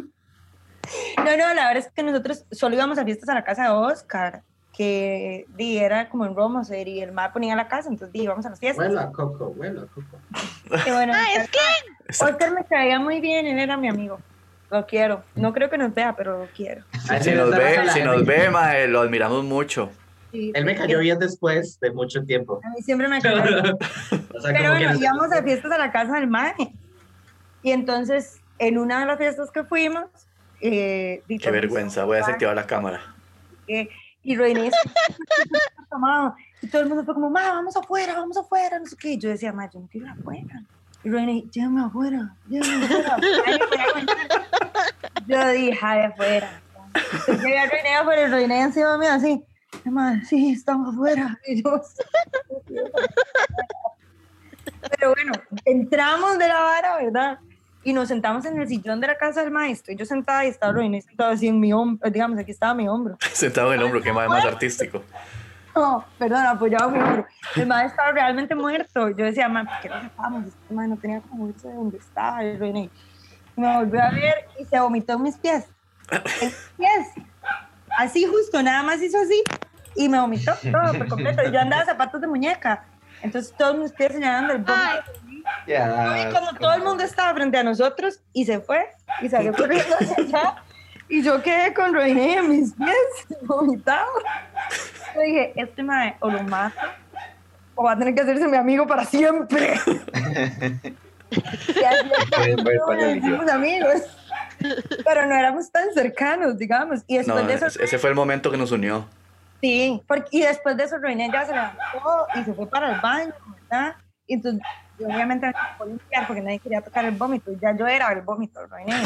No, no, la verdad es que nosotros solo íbamos a fiestas a la casa de Oscar, que di, era como en Romoser y el mar ponía la casa, entonces di, íbamos a las fiestas.
Huelo a coco, huelo a coco.
Y bueno,
Ah, es que.
Oscar me caía muy bien, él era mi amigo. Lo quiero. No creo que nos vea, pero lo quiero.
Ay,
Si
sí,
nos ve, si nos ve, mae, lo admiramos mucho.
Sí,
Él me cayó bien después de mucho tiempo.
A mí siempre me cayó bien.
O sea,
Pero bueno, íbamos a fiestas a la casa del mae. Y entonces, en una de las fiestas que fuimos, eh,
Qué vergüenza. Voy a desactivar la cámara.
eh, y René tomado. Y todo el mundo fue como, ma, vamos afuera, vamos afuera, no sé qué. Y yo decía, ma, yo no quiero ir afuera. Y René, llévame afuera, llévame afuera. Yo dije, ay, afuera. Llegué a René afuera y René encima mío así. Ma, sí, estamos afuera. Y yo, Pero bueno, entramos de la vara, ¿verdad? Y nos sentamos en el sillón de la casa del maestro. Y yo sentada y estaba René sentado así en mi hombro, digamos, aquí estaba mi hombro.
Sentado en el hombro, que mae más artístico.
No, perdón, apoyado mi hombro. El maestro estaba realmente muerto. Yo decía, ma, ¿por qué no sacamos? Este no tenía como irse de donde estaba. René y me volvió a ver y se vomitó en mis pies. En mis pies. Así justo, nada más hizo así. Y me vomitó todo por completo. Yo andaba zapatos de muñeca. Entonces todos mis pies se llenaban del
Ya.
Y como todo el mundo estaba frente a nosotros y se fue y salió corriendo hacia allá. Y yo quedé con René en mis pies, vomitado. Yo dije, este mae o lo mato o va a tener que hacerse mi amigo para siempre. y así hicimos amigos. Pero no éramos tan cercanos, digamos. Y
No,
después de eso,
ese fue el momento que nos unió.
sí, porque, y después de eso René ya se levantó y se fue para el baño, ¿verdad? Y entonces, yo obviamente me tocó limpiar porque nadie quería tocar el vómito. y Ya yo era el vómito, limpiar.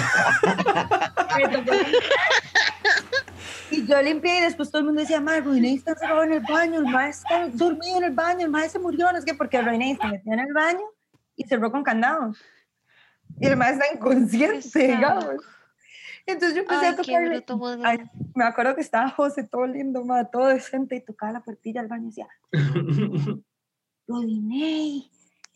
Y yo limpié y después todo el mundo decía, madre, René está encerrado en el baño, el maestro está dormido en el baño, el maestro se murió, no sé qué, porque René se metió en el baño y cerró con candado. Y el maestro está inconsciente, digamos. Entonces yo empecé
Ay,
a tocarle.
bruto
Ay, me acuerdo que estaba José todo lindo, ma, todo decente y tocaba la puertilla del baño y decía, Rodinei,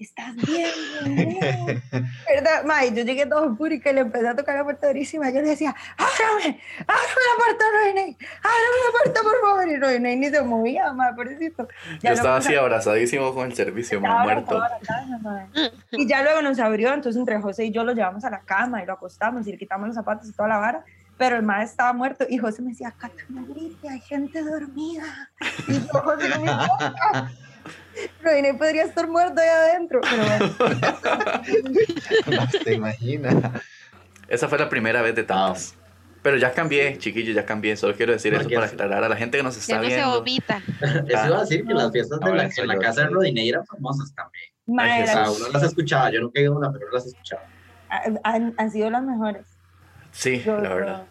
¿estás bien? René?" ¿Verdad? Mae, yo llegué todo púrica y le empecé a tocar la puerta durísima. Yo le decía, ábrame, ábrame la puerta, René, ábrame la puerta, por favor. Y René ni se movía, mae, pobrecito. Ya
Yo estaba así abrazadísimo con el servicio,
estaba
muerto.
casa. Y ya luego nos abrió, entonces entre José y yo lo llevamos a la cama y lo acostamos y le quitamos los zapatos y toda la vara. Pero el mae estaba muerto y José me decía, Cata, no grite, hay gente dormida. Y yo, José, no me importa. René podría estar muerto ahí adentro, pero bueno.
No se imagina.
Esa fue la primera vez de tantas. Pero ya cambié, chiquillos, ya cambié. Solo quiero decir eso para aclarar a la gente que nos está
Ya no se
viendo.
vomita.
Eso iba a decir que las fiestas de la, en casa de. Rodinei eran famosas también. Sea,
las-
uno las escuchaba, yo nunca he ido a una, pero las escuchaba.
han, han sido las mejores.
Sí,
Yo-
la verdad.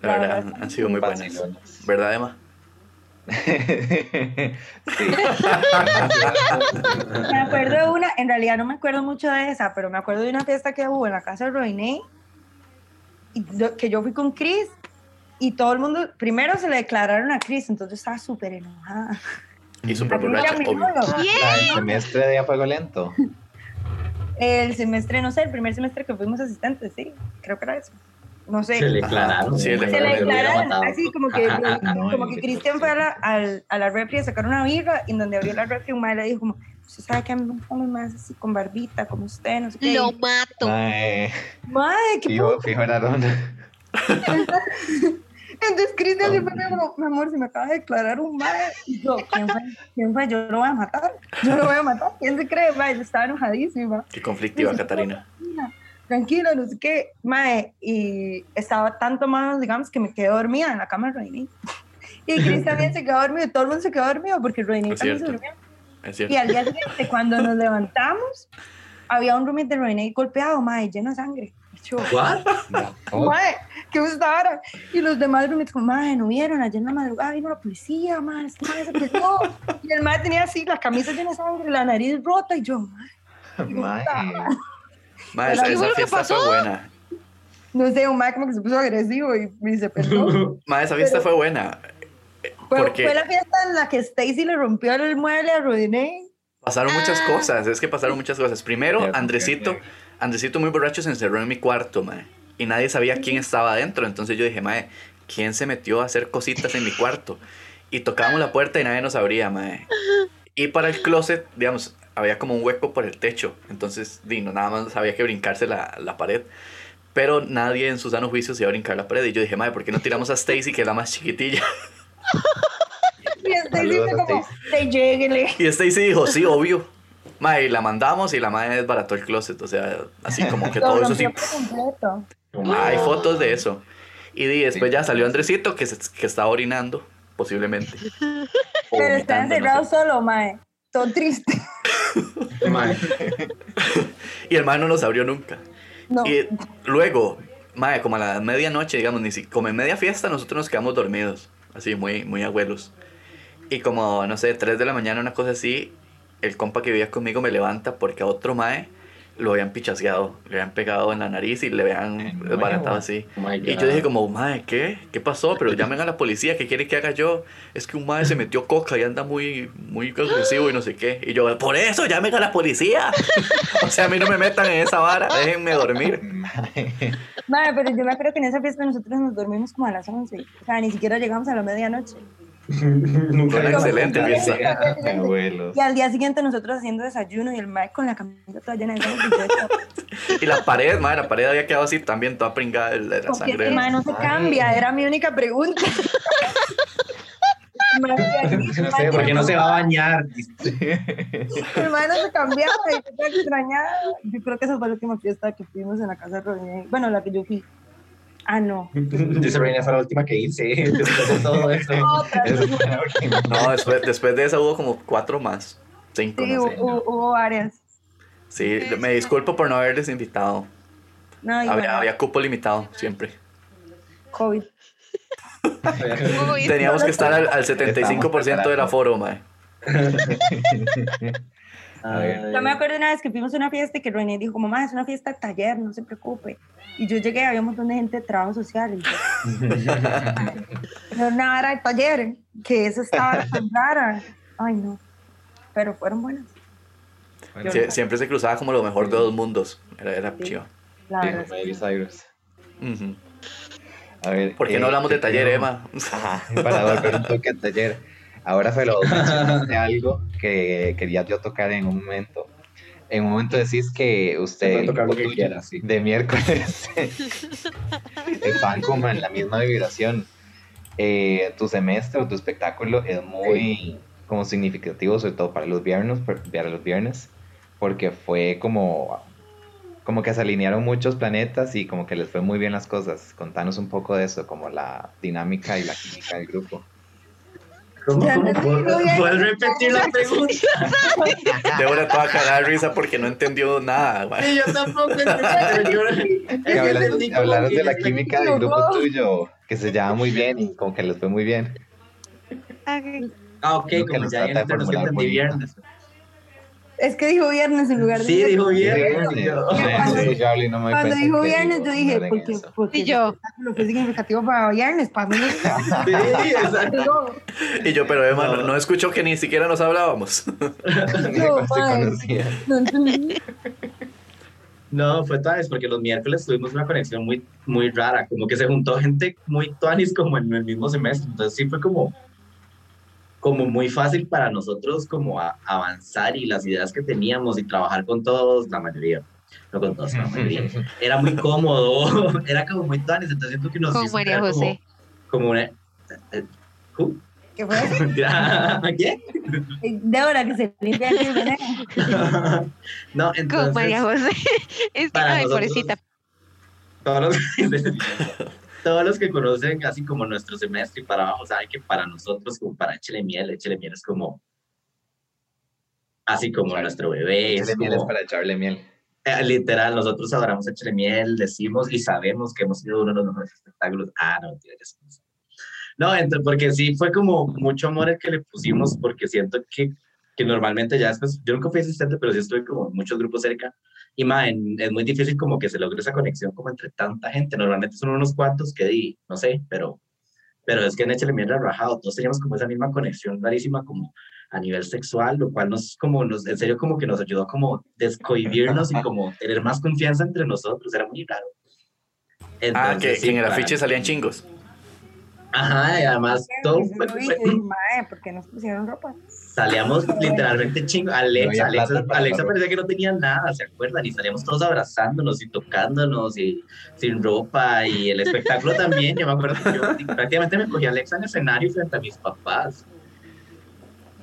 la
La
verdad
verdad, han sido muy buenas.
Vacilones.
¿Verdad, Emma?
sí.
Me acuerdo de una, en realidad no me acuerdo mucho de esa, pero me acuerdo de una fiesta que hubo en la casa de Roiné, que yo fui con Chris, y todo el mundo, primero se le declararon a Chris, entonces estaba súper enojada.
Y súper borracha,
del semestre de a fuego lento.
El semestre, no sé, el primer semestre que fuimos asistentes, sí, creo que era eso. No sé.
Se le declararon.
Sí,
se le declararon, así como que,
No,
como que Cristian fue a la, al- a la refri a sacar una birra y en donde abrió la refri un mae le dijo como, usted sabe que a mí me gustan más así con barbita, como usted, no sé qué.
Lo mato.
Mae,
Mae, qué
fijo, fijo era Rona.
Entonces Cristian me dijo, mi amor, si me acaba de declarar un mae. Y yo, ¿quién fue? ¿Quién fue? Yo lo voy a matar. Yo lo voy a matar. ¿Quién se cree? Yo estaba enojadísima.
Qué conflictiva, Catarina.
Tranquila, no sé qué. Mae, y estaba tan tomado, digamos, que me quedé dormida en la cama de Roiní. Y Cristian también se quedó dormido, todo el mundo se quedó dormido porque
Es
también se
cierto.
durmió.
Es cierto.
Y al día siguiente, cuando nos levantamos, había un roommate de Roiní golpeado, mae, lleno de sangre.
Oh,
Mae, ¿qué gustara? Y los demás roommates como, mae, no vieron, ayer en la madrugada vino la policía, mae, este mae se perdió. Y el mae tenía así, la camisa llena de sangre, la nariz rota, y yo, mae,
mae.
Ma, esa,
¿Qué
esa
fue lo que
fiesta fue buena.
no sé, un mae como que se puso agresivo y, y se perdió.
Ma, esa fiesta
Pero-
fue buena.
Fue,
Porque
fue la fiesta en la que Stacy le rompió el mueble a Rodinei.
pasaron muchas
Ah.
cosas. Es que pasaron muchas cosas. Primero, Andresito. Andresito muy borracho se encerró en mi cuarto, mae. Y nadie sabía quién estaba adentro. Entonces yo dije, mae, ¿quién se metió a hacer cositas en mi cuarto? Y tocábamos la puerta y nadie nos abría, mae. Y para el closet, digamos, había como un hueco por el techo. Entonces, di, no, nada más había que brincarse la, la pared. Pero nadie en su sano juicio se iba a brincar la pared. Y yo dije, mae, ¿por qué no tiramos a Stacy, que es la más chiquitilla?
Y Stacy como, "Te.
Y Stacy dijo, sí, obvio. Y la mandamos y la madre desbarató el closet. O sea, así como que todo eso sí.
completo.
Hay fotos de eso. Y di- después ya salió Andresito que, se- que estaba orinando, posiblemente.
Pero está
vomitando, no
encerrado
sé.
solo, mae. Todo triste.
Mae,
Y el mae no nos abrió nunca.
No.
Y luego, mae, como a la medianoche, digamos, ni si, como en media fiesta, nosotros nos quedamos dormidos. Así, muy, muy abuelos. Y como, no sé, 3 de la mañana, una cosa así, el compa que vivía conmigo me levanta porque a otro mae lo habían pichaseado, le habían pegado en la nariz y le habían desbaratado así.
oh my
Y
God.
yo dije como, mae, ¿qué? ¿Qué pasó? Pero llamen a la policía, ¿qué quiere que haga yo? Es que un mae se metió coca y anda muy, muy agresivo y no sé qué. Y yo, por eso, llamen a la policía. o sea, a mí no me metan en esa vara, déjenme dormir.
Mae,
pero yo me acuerdo que en esa fiesta nosotros nos dormimos como a las 11. O sea, ni siquiera llegamos a la medianoche.
Nunca
excelente.
Abuelos.
Y al día siguiente nosotros haciendo desayuno y el mae con la camisa toda llena de sangre. y
la pared, madre, la pared había quedado así también toda pringada de la
¿Por qué
sangre.
este mae no se cambia? Era mi única pregunta. El mae decía, "Sí, el
No
mae
sé,
¿Por qué no se va a bañar?
El mae no se cambiaba y yo. Yo creo que esa fue la última fiesta que fuimos en la casa de Rodney. Bueno, la que yo fui. Ah, no.
Dice Reina, fue la última que hice. Después de todo eso.
No, después, después de esa hubo como cuatro más. Cinco,
Sí,
no sé.
hubo, hubo varias.
Sí, me disculpo por no haberles invitado.
No,
Había,
bueno,
había cupo limitado, siempre.
COVID.
Teníamos que estar al, al 75% del aforo, mae.
Ay,
Yo me acuerdo una vez que fuimos a una fiesta y que René dijo, mamá, es una fiesta de taller, no se preocupe. Y yo llegué, había un montón de gente de trabajo social. Y yo, no, una vara de taller, que eso estaba tan rara. Ay, no. Pero fueron buenas.
Bueno,
Sie- siempre se cruzaba como lo mejor de dos mundos. Era, era
Sí.
chido.
Sí. A ver,
¿Por qué
eh,
no hablamos de taller, Emma?
Ajá, para volver un toque al taller. Ahora se lo mencionaste algo que quería yo tocar en un momento. En un momento decís que usted
tocar lo que quiera, sí.
de miércoles están como en la misma vibración. Eh, tu semestre o tu espectáculo es muy como significativo, sobre todo para los viernes, para los viernes, porque fue como como que se alinearon muchos planetas y como que les fue muy bien las cosas. Contanos un poco de eso, como la dinámica y la química del grupo.
¿Cómo?
Ya no
¿Puedo-
digo bien.
¿Puedes repetir la pregunta?
Débora toda cagada de risa porque no entendió nada. ma.
Sí, yo tampoco entendí, yo-
Que
que
hablaron
que
de la química del grupo
no.
tuyo, que se llevaba muy bien y como que les fue muy bien.
Ah, ok,
que
como
nos
ya
trata de
entre los que
formular
entendí
bonito.
viernes.
Es que dijo viernes en lugar de
Sí, dijo viernes.
Cuando dijo viernes, yo dije, porque, porque
Y yo.
espectáculo fue significativo para viernes, para mí.
Sí, exacto.
Y yo, pero Emma, no, escuchó que ni siquiera nos hablábamos.
No.
No
fue vez porque los miércoles tuvimos una conexión muy, muy rara, como que se juntó gente muy tuanis como en el mismo semestre, entonces sí fue como, como muy fácil para nosotros como a- avanzar y las ideas que teníamos y trabajar con todos, la mayoría, no con todos, la mayoría, era muy cómodo, era como muy tuanis, entonces siento que nos hizo
María
como-
José.
Como, una... eh, ¿Who?
¿Qué fue?
¿Qué?
Eh, Débora, que se limpia
no, entonces...
María José. Es que, ay, pobrecita.
todos los, todos los que conocen así como nuestro semestre y para abajo saben que para nosotros, como para Échele Miel, Échele Miel es como así como nuestro bebé,
Echarle miel es para echarle miel.
eh, literal, nosotros adoramos Échele Miel, decimos y sabemos que hemos sido uno de los mejores espectáculos. Ah, no, sé. No, entonces, porque sí fue como mucho amor el que le pusimos, porque siento que, que normalmente ya después, yo nunca fui asistente, pero sí estuve como en muchos grupos cerca, y ma, en- es muy difícil como que se logre esa conexión como entre tanta gente, normalmente son unos cuantos que di, no sé, pero, pero es que en Échale Miel era rajado, todos teníamos como esa misma conexión rarísima como a nivel sexual, lo cual nos como nos, en serio como que nos ayudó como descohibirnos y como tener más confianza entre nosotros, era muy raro.
Ah,
Entonces,
que,
sí,
que en el afiche salían chingos.
Ajá, y además todo fue-
dije, Mae, ¿por qué nos pusieron ropa?
salíamos literalmente chingo.
No
Alexa, Alexa, Alexa parecía que no tenía nada, ¿se acuerdan? Y salíamos todos abrazándonos y tocándonos y sin ropa y el espectáculo también. Yo me acuerdo que yo prácticamente me cogí a Alexa en el escenario frente a mis papás.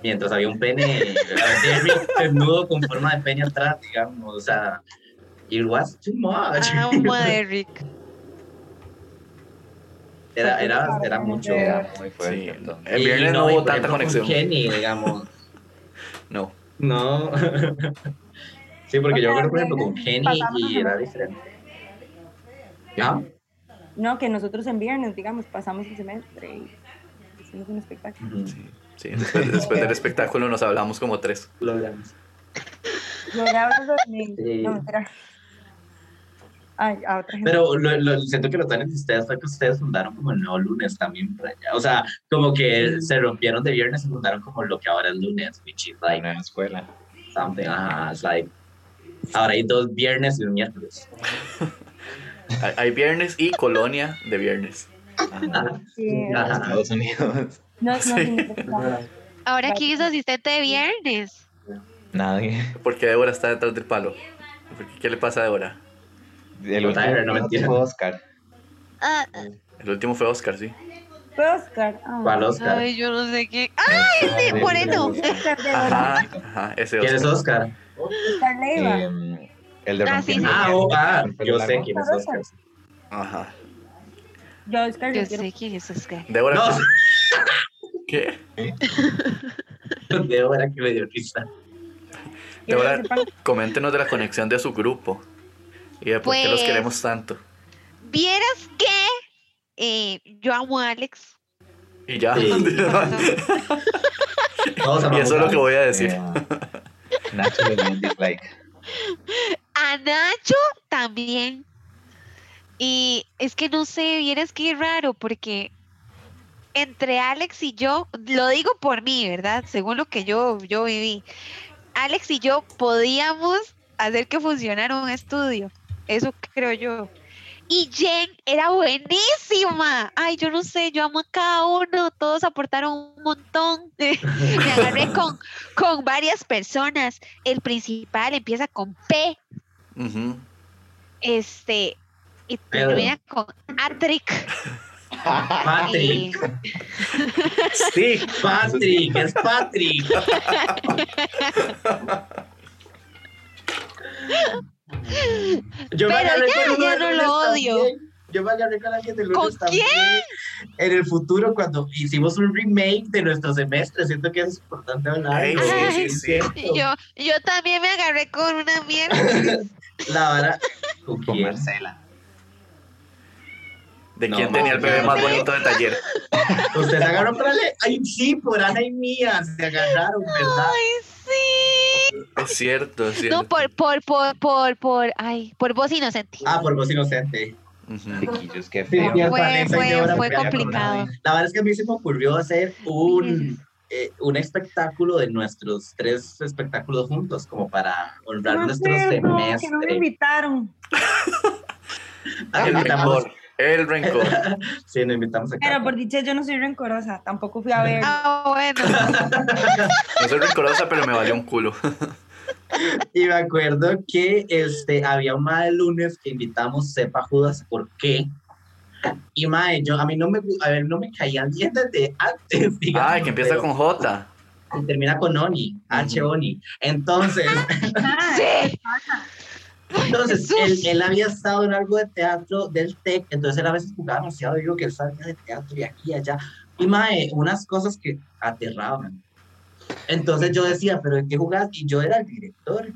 Mientras había un pene desnudo con forma de pene atrás, digamos. O sea, it was too much.
Amo a Eric.
Era, era, era mucho.
Era muy fuerte.
Sí.
entonces.
El
Y
viernes no,
y,
hubo tanta
con
conexión.
Kenny, digamos.
No.
No. sí, porque yo
O sea,
recuerdo, por ejemplo, con Kenny y
a
era diferente. ¿Ah?
No, que nosotros en viernes, digamos, pasamos el semestre y hicimos un espectáculo.
Ujú.
Sí, después, después del espectáculo nos hablamos como tres.
Lo de hablas de mí.
Sí.
No, mentira. Ay, a otra gente.
Pero lo, lo- siento que lo tan de ustedes fue que ustedes fundaron como el nuevo lunes también por allá. O sea, como que se rompieron de viernes y fundaron como lo que ahora es lunes, which is like
Una escuela.
something. Ajá, it's like. Ahora hay dos viernes y un miércoles.
Hay, hay viernes y colonia de viernes.
Ajá.
Sí,
Ajá.
Estados Unidos.
no, no,
Sí.
Ahora, ¿quién es asistente de viernes?
Nadie.
Porque Débora está detrás del palo. ¿Por qué, ¿Qué le pasa a Débora?
El último
Tyler, no mentira.
fue Oscar.
Ah,
El último fue Oscar, sí.
Fue Oscar. Ah,
¿Cuál Oscar?
ay, yo no sé qué. ¡Ay, sí, Moreno!
Oscar
Ajá, ajá, ese
¿Quién es
Oscar.
Oscar?
Oscar Leiva.
Em, el de
Ah, sí, sí.
Ah, oh, ah, yo sé quién es Oscar.
Ajá.
Yo, Oscar,
Yo
quiero.
sé quién es Oscar.
Débora,
No,
¿qué?
de ahora que me dio risa.
Débora, coméntenos de la conexión de su grupo. Y de por qué los
Pues-
queremos tanto.
Vieras que eh, yo amo a Alex.
Y ya.
Sí.
Y eso es lo que voy a decir.
Eh, Nacho le dio un dislike.
A Nacho también. Y es que no sé, vieras qué raro, porque entre Alex y yo, lo digo por mí, ¿verdad? Según lo que yo, yo viví. Alex y yo podíamos hacer que funcionara un estudio. Eso creo yo. Y Jen era buenísima. Ay, yo no sé, yo amo a cada uno. Todos aportaron un montón. Me agarré con, con varias personas. El principal empieza con P. Este. Y
Pedro.
termina con Atric.
Patrick,
Sí,
Patrick, es Patrick. Yo me
Pero
agarré
ya, ya no lo odio.
también. Yo me agarré con alguien de lunes
¿Con
también. En el futuro, cuando hicimos un remake de nuestro semestre, siento que es importante hablar.
Ey,
sí,
sí, sí,
yo, yo también me agarré con una mierda.
La vara. ¿Con
Con
quién?
Marcela.
¿De
No,
quién tenía el bebé
no,
más
no.
bonito del taller?
Usted se agarró por Ale. Ay, sí, por Ana y Mía. Se agarraron, ¿verdad?
Ay, sí.
Es cierto, es cierto.
No, por, por, por, por, por, ay, por voz inocente.
Ah, por vos inocente.
Ujú.
Chiquillos, qué feo.
Fue- fue- fue complicado.
La verdad es que a mí se me ocurrió hacer un, eh, un espectáculo de nuestros tres espectáculos juntos, como para honrar
No
nuestro
cierto, que no me
semestre.
invitaron.
Ah,
El
invitamos-.
El rencor.
Sí, nos invitamos a
Pero por dicha yo no soy rencorosa, tampoco fui a ver.
Ah, bueno.
No soy rencorosa, pero me valió un culo.
Y me acuerdo que este, había un mae lunes que invitamos Sepa Judas, ¿por qué? Y mae, yo, a mí no me, a ver, no me caían bien desde antes, digamos,
Ay, que empieza
pero-
con J.
y termina con Oni, H
Ujú.
Oni. Entonces,
Ah,
Sí.
Entonces él, él había estado en algo de teatro del TEC, entonces él a veces jugaba demasiado, digo que él sabía de teatro y aquí y allá. Y mae, unas cosas que aterraban. Entonces yo decía, pero ¿de qué jugás? Y yo era el director.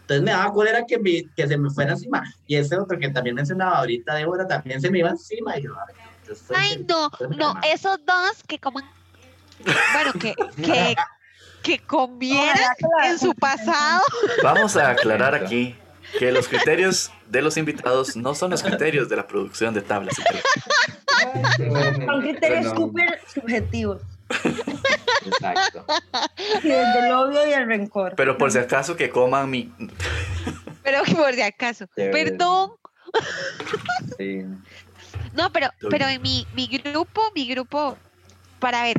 Entonces me daba cólera que, me- que se me fuera encima. Y ese otro que también mencionaba ahorita, Débora, también se me iba encima. Y yo, ay, yo soy
Ay, no, no,
mamá.
esos dos que coman, bueno, que, que, que comieran en su pasado.
Vamos a aclarar aquí que los criterios de los invitados no son los criterios de la producción de tablas.
Son criterios
no.
súper subjetivos.
Exacto.
Y desde el odio y el rencor.
Pero por si acaso que coman mi...
Pero por si acaso. Perdón.
Sí.
No, pero, pero en mi, mi grupo, mi grupo, para ver.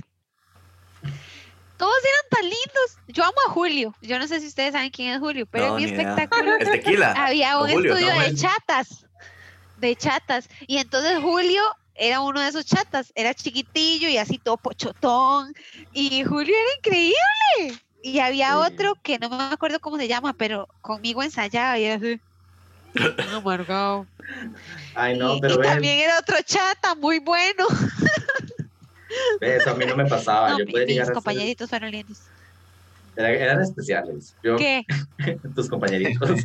Todos eran tan lindos. Yo amo a Julio. Yo no sé si ustedes saben quién es Julio, pero
No,
en mi espectáculo
El tequila.
había un
Julio,
estudio
no,
de chatas. De chatas. Y entonces Julio era uno de esos chatas. Era chiquitillo y así todo pochotón. Y Julio era increíble. Y había
Sí.
otro que no me acuerdo cómo se llama, pero conmigo ensayaba y era así. un Amargado.
Ay, no,
y,
pero
y
ven,
también era otro chata muy bueno.
eso a mí no me pasaba.
No,
yo podía
mis
llegar a ser-
compañeritos
era- eran especiales. Yo,
¿Qué?
tus compañeritos.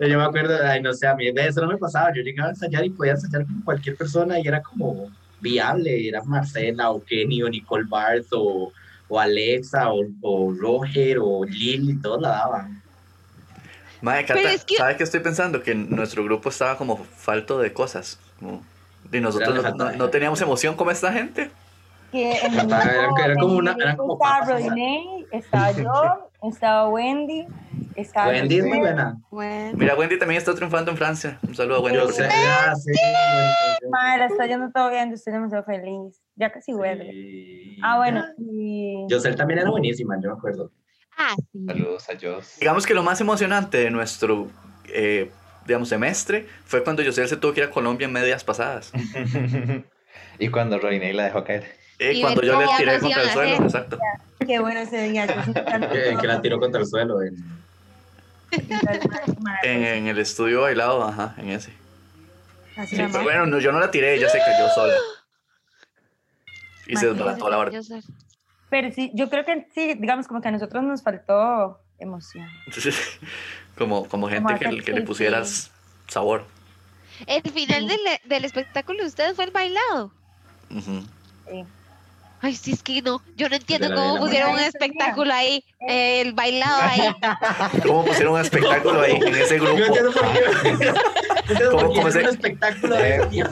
yo me acuerdo, ay, no sé, a mí eso no me pasaba. Yo llegaba a ensayar y podía ensayar con cualquier persona y era como viable. Era Marcela o Kenny o Nicole Barth o, o Alexa o, o Roger o Lily, todos la daban.
Madre, Cata,
es que-
¿sabe qué estoy pensando? Que nuestro grupo estaba como falto de cosas. como- y nosotros no, no- teníamos emoción como esta gente.
Que en
Era- como una- como
estaba estaba yo, estaba Wendy, estaba
Wendy es muy buena.
Bueno.
Mira, Wendy también está triunfando en Francia. Un saludo a Wendy. Cierto.
ya, sí,
Madre, estoy yendo todo bien, estoy demasiado feliz. Ya casi vuelve.
sí.
Ah, bueno, y...
Yosel también era buenísima, yo me acuerdo.
Ah, sí.
Saludos a Joss.
Digamos que lo más emocionante de nuestro, eh, digamos, semestre fue cuando Yosel se tuvo que ir a Colombia en medias pasadas.
y cuando Roiney la dejó caer.
Eh,
Y
cuando yo le
qué
tiré contra el suelo,
hacer.
exacto.
Qué bueno ese día.
Que, la tiró contra el suelo. en-
En, en el estudio bailado, ajá, en ese.
Así
Sí, pero
madre.
bueno, no, yo no la tiré, ella se cayó sola. Y se desbarató la
sé.
Pero sí, yo creo que sí, digamos como que a nosotros nos faltó emoción.
como, como gente que,
hacer
que le
que
pusieras sabor.
El final del, del espectáculo de ustedes fue el bailado.
Ujú.
Sí.
Ay, sí, es que no. Yo no entiendo cómo pusieron un espectáculo ahí. eh, el bailado ahí.
¿Cómo pusieron un espectáculo ahí en ese
Yo
grupo?
entiendo por qué. yo entiendo
¿Cómo-
por qué
cómo
es
se-
un espectáculo de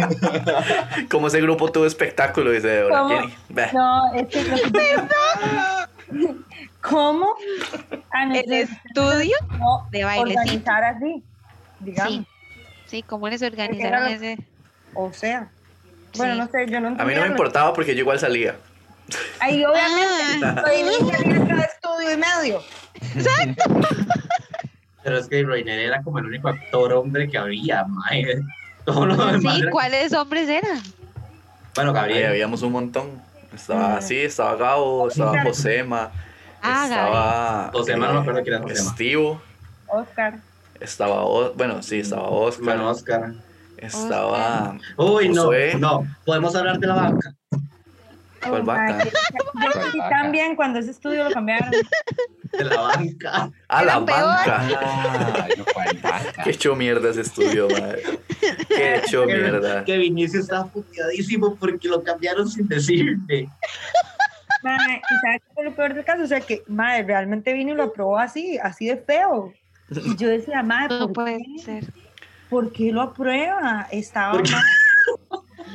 Como ese grupo tuvo espectáculo, dice.
¿Cómo? No, es que lo que, ¿Cómo a
El estudio de bailecito.
organizar así? Digamos.
Sí. Sí, ¿cómo les organizaron ese?
O sea, bueno,
Sí.
no sé, yo no
A mí no me importaba porque yo igual salía.
Ahí obviamente
Ah.
niña de cada estudio y medio.
Pero es que Reiner era como el único actor hombre que había, mae. Todo lo demás.
Sí,
era-
¿cuáles hombres eran?
Bueno,
Ahí
Gabriel.
habíamos un montón. Estaba
Mm.
así, estaba Gabo, estaba
Claro.
Josema,
Ah,
estaba
Josema, no me acuerdo quién era
Oscar.
estaba, bueno, sí, estaba Oscar,
Bueno, Oscar.
estaba,
Uy, no, no. Podemos hablar de la banca.
¿Cuál vaca?
Yo también cuando ese estudio lo cambiaron.
De la banca.
a la banca.
Ah, no, cuál vaca.
Qué hecho mierda ese estudio, madre. Qué hecho mierda.
Que Vinicio estaba puteadísimo porque lo cambiaron sin decirle.
Mae, ¿y sabes qué fue lo peor del caso? O sea, que, madre, realmente vino y lo aprobó así, así de feo. Y yo decía, madre,
No
¿por,
puede
qué?
ser.
¿por qué lo aprueba? Estaba mal.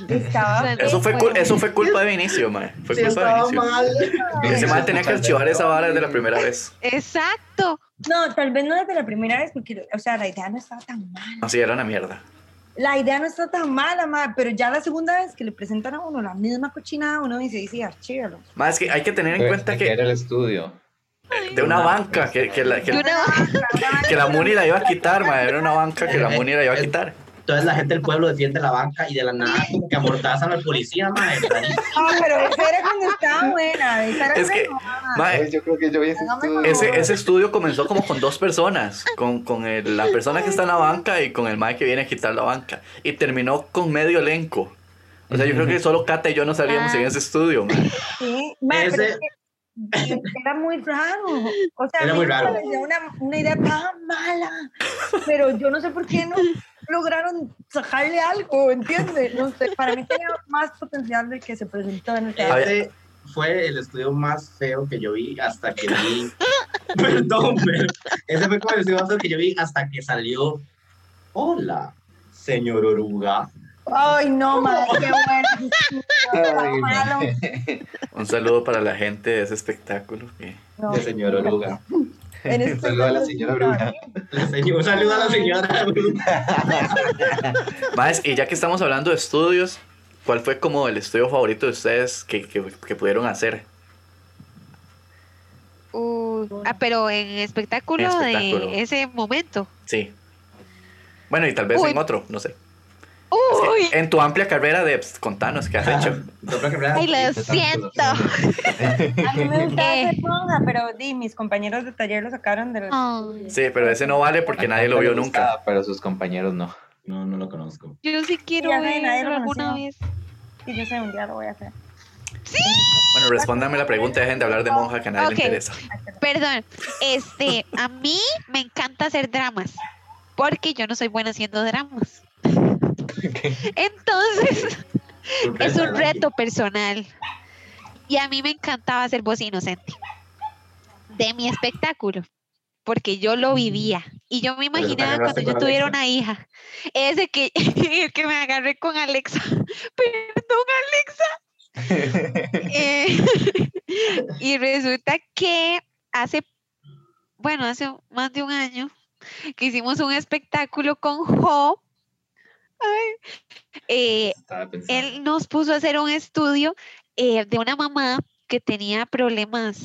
Estaba
Eso fue, eso fue culpa de Vinicio, madre. Fue
Sí,
culpa de Vinicio.
mal.
Ese man tenía que archivar esa vara desde la primera vez.
Exacto.
No, tal vez no desde la primera vez, porque, o sea, la idea no estaba tan mala.
Así era una mierda.
La idea no está tan mala, madre, pero ya la segunda vez que le presentan a uno la misma cochinada, uno dice, sí, archívalo.
Más es que hay que tener en
¿De-
cuenta que
era el estudio?
de una banca que, que la, que,
De una-
que la Muni la iba a quitar, madre. Era una banca que la Muni la iba a quitar.
Entonces la gente del pueblo defiende la banca y de la nada como que amordazan al policía, mae.
Ah, pero esa era cuando estaba buena. Esa era
Es que, madre,
yo creo que yo vi ese estudio.
ese, ese estudio comenzó como con dos personas, con, con el- la persona que está en la banca y con el mae que viene a quitar la banca. Y terminó con medio elenco. O sea, yo creo que solo Cata y yo no salíamos en ese estudio, mae.
Sí, madre, pero
Ese-
es que era muy raro. O sea,
Era muy raro.
Una, una idea tan mala, pero yo no sé por qué no lograron sacarle algo, ¿entiendes? No sé, para mí tenía más potencial del que se presentó en el teatro.
Ese fue el estudio más feo que yo vi hasta que vi. Perdón, pero ese fue como el estudio más feo que yo vi hasta que salió. Hola, señor Oruga.
Ay, no, madre, qué bueno.
Ay.
Un saludo para la gente de ese espectáculo. que-
No,
De señor Oruga.
en este
Saludo a la señora.
La señor, un saludo a la señora Oruga.
Más, y ya que estamos hablando de estudios, ¿cuál fue como el estudio favorito de ustedes que, que, que pudieron hacer?
Uh, ah, pero en espectáculo,
En espectáculo.
de ese momento.
Sí. Bueno, y tal vez
Uy.
en otro, no sé.
Uy,
en tu amplia carrera de pues, contanos qué has hecho.
Ay, lo siento.
A mí me gustaba
Eh.
ser monja, pero di, mis compañeros de taller lo sacaron de los...
Ay,
Sí, pero ese no vale porque nadie lo vio nunca.
Pero sus compañeros no.
No, no lo conozco.
yo sí quiero
Ya sé, nadie lo
verlo alguna
conoció.
vez.
Y yo sé, un día lo voy a hacer.
Bueno, respóndame la pregunta, dejen de hablar de monja que a nadie
Ok.
le interesa.
Perdón, este, a mí me encanta hacer dramas, porque yo no soy buena haciendo dramas. Entonces, es un reto personal. Y a mí me encantaba ser voz inocente de mi espectáculo, porque yo lo vivía. Y yo me imaginaba cuando yo tuviera
Alexa.
una hija. Ese que, que me agarré con Alexa. Perdón, Alexa. Eh, y resulta que hace, bueno, hace más de un año que hicimos un espectáculo con Jo. Ay, eh, él nos puso a hacer un estudio eh, de una mamá que tenía problemas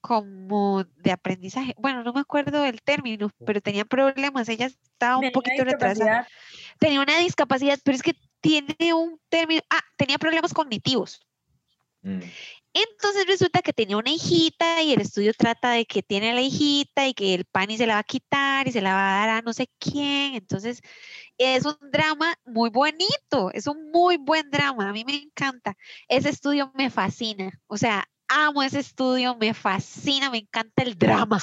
como de aprendizaje. Bueno, no me acuerdo del término, pero tenía problemas. Ella estaba un
Tenía
poquito retrasada. Tenía una discapacidad, pero es que tiene un término. Ah, tenía problemas cognitivos.
Mm.
Entonces resulta que tenía una hijita y el estudio trata de que tiene a la hijita y que el pani se la va a quitar y se la va a dar a no sé quién. Entonces es un drama muy bonito, es un muy buen drama, a mí me encanta. Ese estudio me fascina, o sea, amo ese estudio, me fascina, me encanta el drama,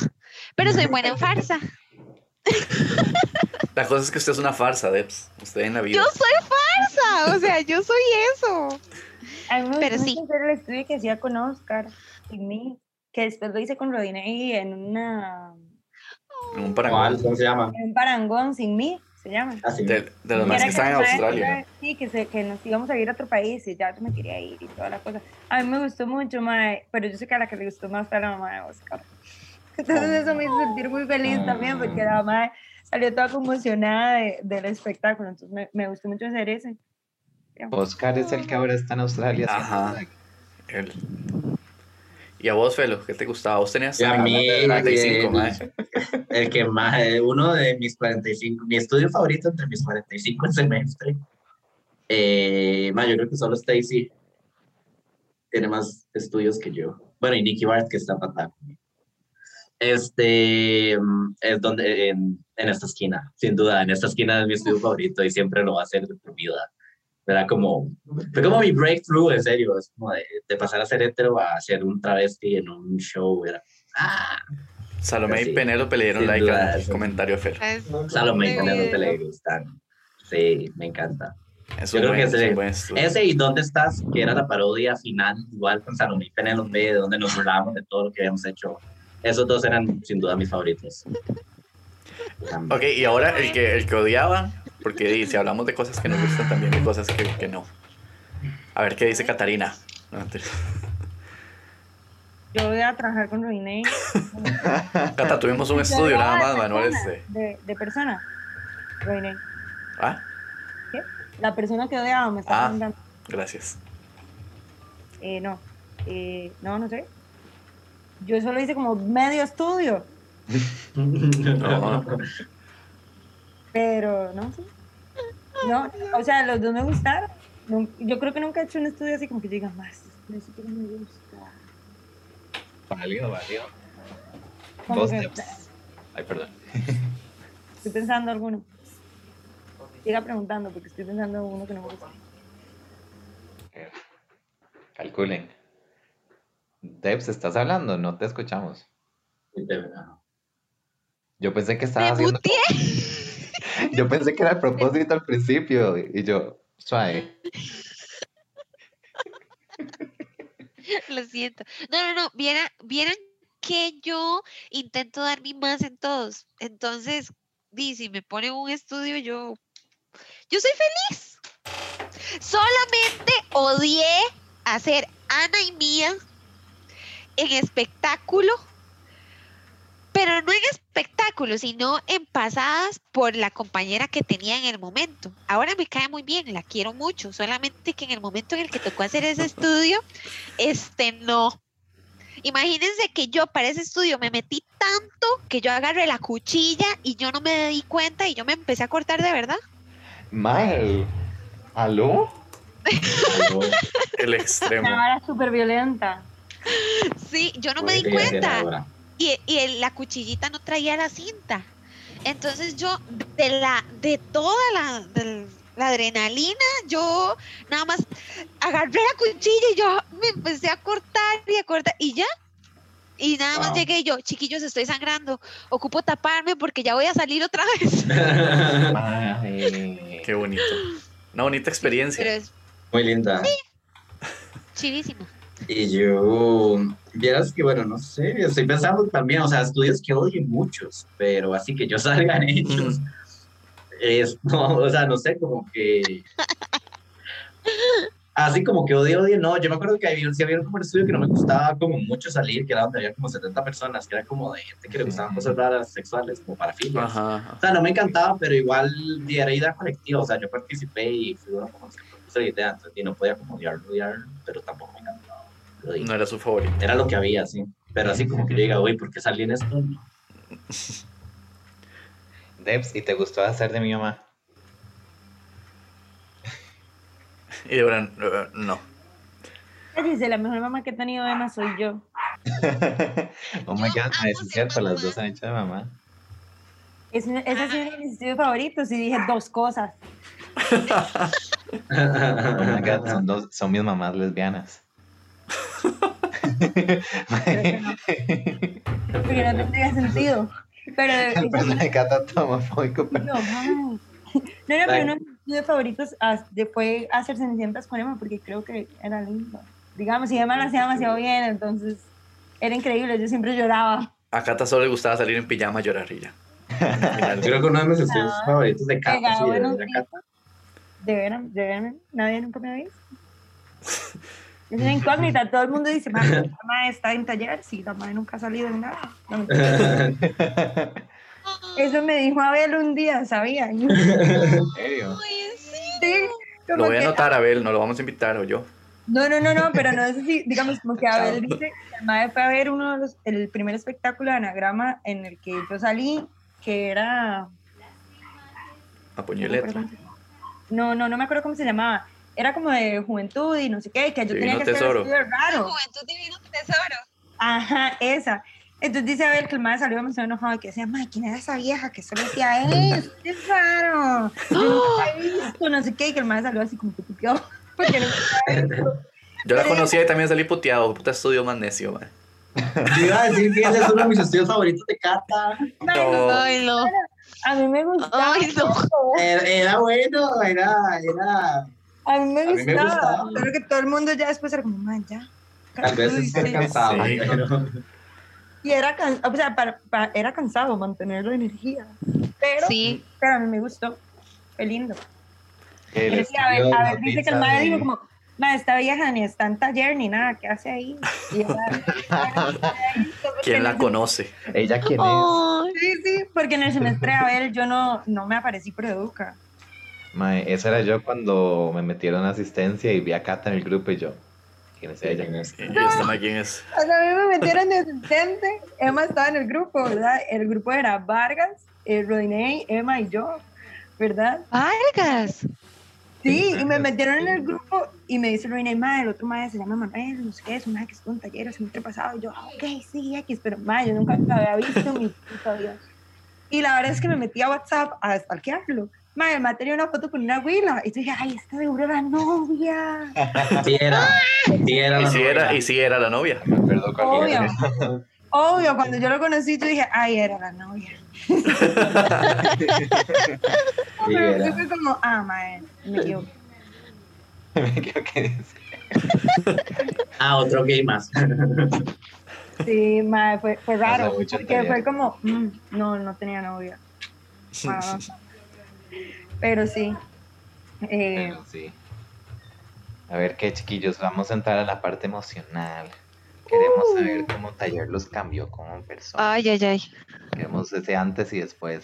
pero soy buena en farsa.
La cosa es que usted es una farsa, Debs. Usted en la vida.
Yo soy farsa, o sea, yo soy eso.
A mí me
Pero sí.
hacer el estudio que hacía con Oscar y mí, que después lo hice con Rodinei en, una,
En un
¿Cuál?
parangón.
¿Cómo se llama?
en un parangón sin mí. se llama.
Así.
De, de los
Y
más
era
que están en Australia.
Sí, que, se, que nos íbamos a ir a otro país y ya me quería ir y toda la cosa. A mí me gustó mucho, mae, pero yo sé que a la que le gustó más fue a la mamá de Oscar. Entonces eso me hizo sentir muy feliz también porque la mamá salió toda conmocionada de- del espectáculo. Entonces me, me gustó mucho hacer ese.
Oscar es el que ahora está en Australia.
Ajá. El- Y a vos, Felo, ¿qué te gustaba? Vos tenías
Y a mí,
35,
eh,
mae.
El que más, eh, uno de mis 45, mi estudio favorito entre mis 45 semestre. Eh, ma, yo creo que solo Stacy tiene más estudios que yo. Bueno, y Nicky Bart, que está fatal. Este mm, es donde, en, en esta esquina, sin duda, en esta esquina es mi estudio favorito y siempre lo va a ser de por vida. Era como, fue como mi breakthrough, en serio, es como de, de pasar a ser hetero a ser un travesti en un show. Era, ah,
Salomé
sí,
y Penélope le dieron like
duda,
al
sí.
comentario Felo.
Salomé y Penélope le gustan. Sí, me encanta.
Es
Yo creo
buen,
que
es
ese-
un buen.
Ese y ¿Dónde estás? Que era la parodia final, igual con Salomé y Penélope, de donde nos burlábamos de todo lo que habíamos hecho. Esos dos eran sin duda mis favoritos.
Ok, y ahora el que, el que odiaba, porque si hablamos de cosas que nos gustan, también de cosas que, que no. A ver qué dice Catarina. No.
Yo voy a trabajar con René.
Cata, tuvimos un estudio nada más, Manuel. Este.
De, de persona. René.
Ah,
La persona que odiaba me está
Ah.
preguntando.
gracias.
Eh, no. Eh, no, no sé. Yo solo hice como medio estudio.
No.
Pero no sé. No, o sea, los dos me gustaron. Yo creo que nunca he hecho un estudio así como que diga más. Me gusta.
Válido, válido. Vos,
que.
Ay, perdón.
estoy pensando alguno. Siga preguntando porque estoy pensando en uno que no me gusta.
Calculen. Debs, ¿estás hablando? No te escuchamos. Yo pensé que estabas
Me
haciendo. Yo pensé que era el propósito al principio. Y yo, suave.
Lo siento. No, no, no. Vieran, vieran que yo intento dar mi más en todos. Entonces, di, si me ponen un estudio, yo, yo soy feliz. Solamente odié hacer Ana y Mía en espectáculo, pero no en espectáculo, sino en pasadas por la compañera que tenía en el momento. Ahora me cae muy bien, la quiero mucho, solamente que en el momento en el que tocó hacer ese estudio, este no. Imagínense que yo para ese estudio me metí tanto que yo agarré la cuchilla y yo no me di cuenta y yo me empecé a cortar de verdad.
Mal. ¿Aló?
El extremo.
Una vara súper violenta.
Sí, yo no me di cuenta. Y, y el- la cuchillita no traía la cinta. Entonces yo, de la, de toda la, adrenalina, yo nada más agarré la cuchilla y yo me empecé a cortar y a cortar y ya. Y nada más llegué y yo, chiquillos, estoy sangrando, ocupo taparme porque ya voy a salir otra vez.
Ay.
Qué bonito. Una bonita experiencia.
es
Muy linda.
chivísima.
Y yo, vieras que, bueno, no sé, estoy pensando también, o sea, estudios que odio muchos, pero así que yo salga en ellos. Es, no, o sea, no sé, como que. Así como que odio, odio, no. Yo me acuerdo que había, sí había un estudio que no me gustaba como mucho salir, que era donde había como 70 personas, que era como de gente que le gustaban cosas raras sexuales, como parafilias.
Ajá. ajá.
O sea, no me encantaba, pero igual era idea colectiva, o sea, yo participé y fui uno como que propuso la idea, entonces, y no podía como odiarlo, odiarlo, pero tampoco me encantaba. Di,
No era su favorito.
Era lo que había, sí. Pero así como que yo diga, uy, ¿por qué salí en esto?
Debs, ¿y te gustó hacer de mi mamá?
Y de verdad, eh, no.
Dice, la mejor mamá que he tenido Emma soy yo.
oh my god,
amo
eso es
ser
cierto, las dos han hecho de mamá.
Es, ese ha sido uno de mis estudios favoritos y dije dos cosas.
Oh my god, son, dos, son mis mamás lesbianas.
Porque no tendría sentido. Pero
Cata tomofóbico, pero
no, no, no, pero uno de mis estudios favoritos de- fue hacer Cenicientas con Emma porque creo que era lindo. Digamos, y Emma lo hacía demasiado bien, entonces era increíble. Yo siempre lloraba.
A Cata solo le gustaba salir en pijama a llorar y ya.
Yo creo que uno de mis estudios
Ah,
favoritos de Cata, sí, de, de. Cata.
De veras, de veras, nadie nunca me ha visto. Es una incógnita, todo el mundo dice, "Ma, la madre está en taller, sí, la madre nunca ha salido en nada. No. Eso me dijo Abel un día, ¿sabía?
¿En serio?
Sí.
Lo voy a
que-
anotar, Abel, no lo vamos a invitar, o yo.
No, no, no, no, pero no es así, digamos, como que Abel dice, que el mae fue a ver uno de los, el primer espectáculo de anagrama en el que yo salí, que era...
Y letra.
No, no, no me acuerdo cómo se llamaba. Era como de juventud y no sé qué, que yo tenía
Divino
que hacer
Tesoro.
estudio raro.
Juventud Divino Tesoro.
Ajá, esa. Entonces dice Abel que el mae salió demasiado enojado, que decía, mae, ¿quién era esa vieja que solo decía, ¡eh, qué raro! He visto, no sé qué, y que el mae salió así como que puteado, porque no.
Yo la conocía y también salí puteado. Puta estudio más necio, man.
Yo iba a decir que ese es uno de mis estudios favoritos de Cata.
No,
Ay, no.
A mí me gustaba.
Ay, no.
Era, era bueno, era, era.
A mí me
A mí me
gustaba.
gustaba.
Creo que todo el mundo ya después era como, man, ya.
Tal vez
Uy,
esté
sí.
cansado.
Sí.
pero-
Y era, can- o sea, para- para- era cansado mantener la energía. Pero,
Sí.
pero a mí me gustó. Fue lindo.
El
Pero a ver, a ver, dice que el madre
de-
dijo como, ma, esta vieja ni está en taller ni nada, ¿qué hace ahí? Y ella,
¿Quién la conoce?
¿Ella quién es?
Sí, sí, porque en el semestre de Abel yo no, no me aparecí por Educa.
Mae, esa era yo cuando me metieron a asistencia y vi a Cata en el grupo y yo. ¿Quién es ella?
Esta ma, ¿quién es?
O sea, a mí me metieron de asistente, Emma estaba en el grupo, ¿verdad? El grupo era Vargas, eh, Rodinei, Emma y yo, ¿verdad?
Vargas.
Sí, y me metieron en el grupo y me dice Rodinei, ma, el otro madre se llama Manuel, no sé qué, es un madre que estuvo en taller el semestre pasado. Y yo, ah, ok, sí, X, pero ma, yo nunca lo había visto en mi puta vida. Y la verdad es que me metí a WhatsApp a stalkearlo. Ma, el ma tenía una foto con una huila. Y yo dije, ay, esta seguro era novia.
Sí era. Sí era
Y
la
si
novia.
era, y si era la novia.
Me cualquiera.
Obvio. Obvio, cuando yo lo conocí, yo dije, ay, era la novia.
Sí
Pero
era.
yo fui como, ah, mae, me equivoqué.
Me es.
Ah, otro gay más.
Sí, mae, fue, fue raro. Porque fue como, mm, no, no tenía novia. Ah, pero sí. Eh,
Bueno, sí. A ver qué chiquillos, vamos a entrar a la parte emocional. Queremos
Uh.
saber cómo Taller los cambió como persona.
Ay, ay, ay.
Queremos ese antes y después.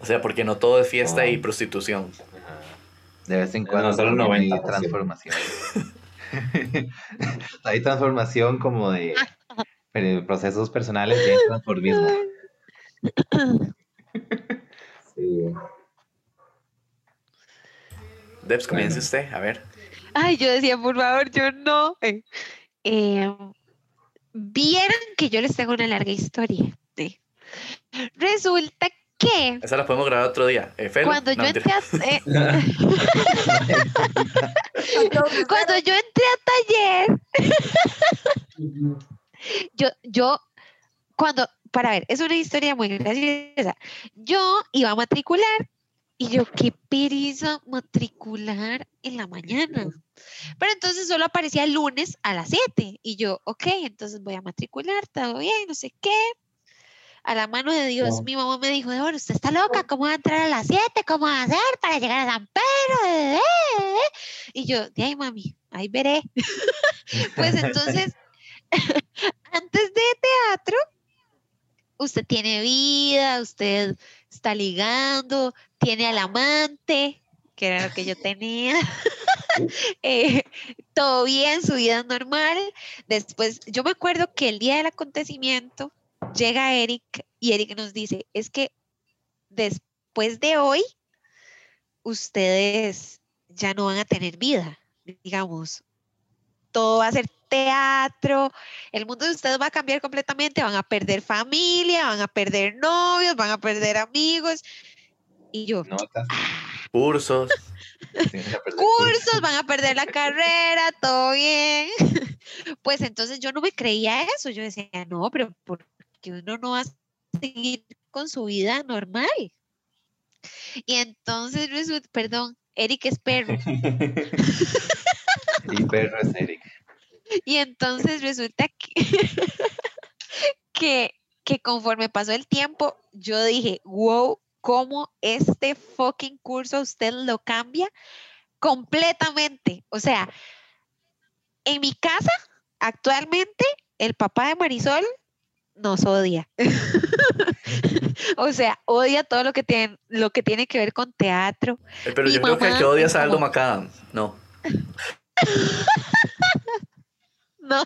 O sea, porque no todo es fiesta y prostitución.
Ajá. De vez en
No,
cuando
solo
hay
90%.
transformación. hay transformación como de pero procesos personales y hay transformismo.
Sí.
Debs, comience
Bueno.
usted, a ver.
Ay, yo decía, por favor, yo no. Eh, eh, Vieran que yo les tengo una larga historia. Resulta que
Esa la podemos grabar otro día. Eh, Felo?
cuando
No,
yo entré a, eh, cuando yo entré a taller, yo, yo, cuando, para ver, es una historia muy graciosa. Yo iba a matricular y yo, qué pereza matricular en la mañana. Pero entonces solo aparecía el lunes a las 7 y yo, ok, entonces voy a matricular, todo bien, no sé qué. A la mano de Dios,
No.
mi mamá me dijo, bueno, usted está loca, ¿cómo va a entrar a las 7? ¿Cómo va a hacer para llegar a San Pedro? Eh, eh, eh". Y yo, de ahí, mami, ahí veré. pues entonces, antes de teatro, usted tiene vida, usted está ligando, tiene al amante, que era lo que yo tenía. Eh, todo bien, su vida normal. Después, yo me acuerdo que el día del acontecimiento llega Eric y Eric nos dice, es que después de hoy, ustedes ya no van a tener vida, digamos. Todo va a ser teatro, el mundo de ustedes va a cambiar completamente, van a perder familia, van a perder novios, van a perder amigos. Y yo,
Notas.
Cursos.
perdí el
cursos, van a perder la carrera, todo bien. Pues entonces yo no me creía eso, yo decía, no, pero ¿por qué uno no va a seguir con su vida normal? Y entonces perdón, Eric es perro.
Y perro es Eric.
Y entonces resulta que, que, que conforme pasó el tiempo, yo dije, wow, cómo este fucking curso usted lo cambia completamente. O sea, en mi casa, actualmente, el papá de Marisol nos odia. o sea, odia todo lo que tiene, lo que tiene que ver con teatro.
Eh, Pero
Mi
yo creo que el que odia
es
Aldo Macadam. No.
No.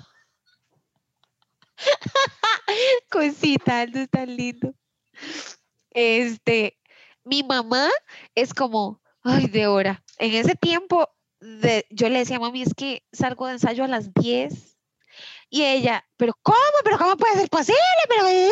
Cosita, Aldo es tan lindo. Este, mi mamá es como, ay, de hora. En ese tiempo, de, yo le decía, mami, es que salgo de ensayo a las 10. Y ella, pero ¿cómo? ¿Pero cómo puede ser posible? Pero eh".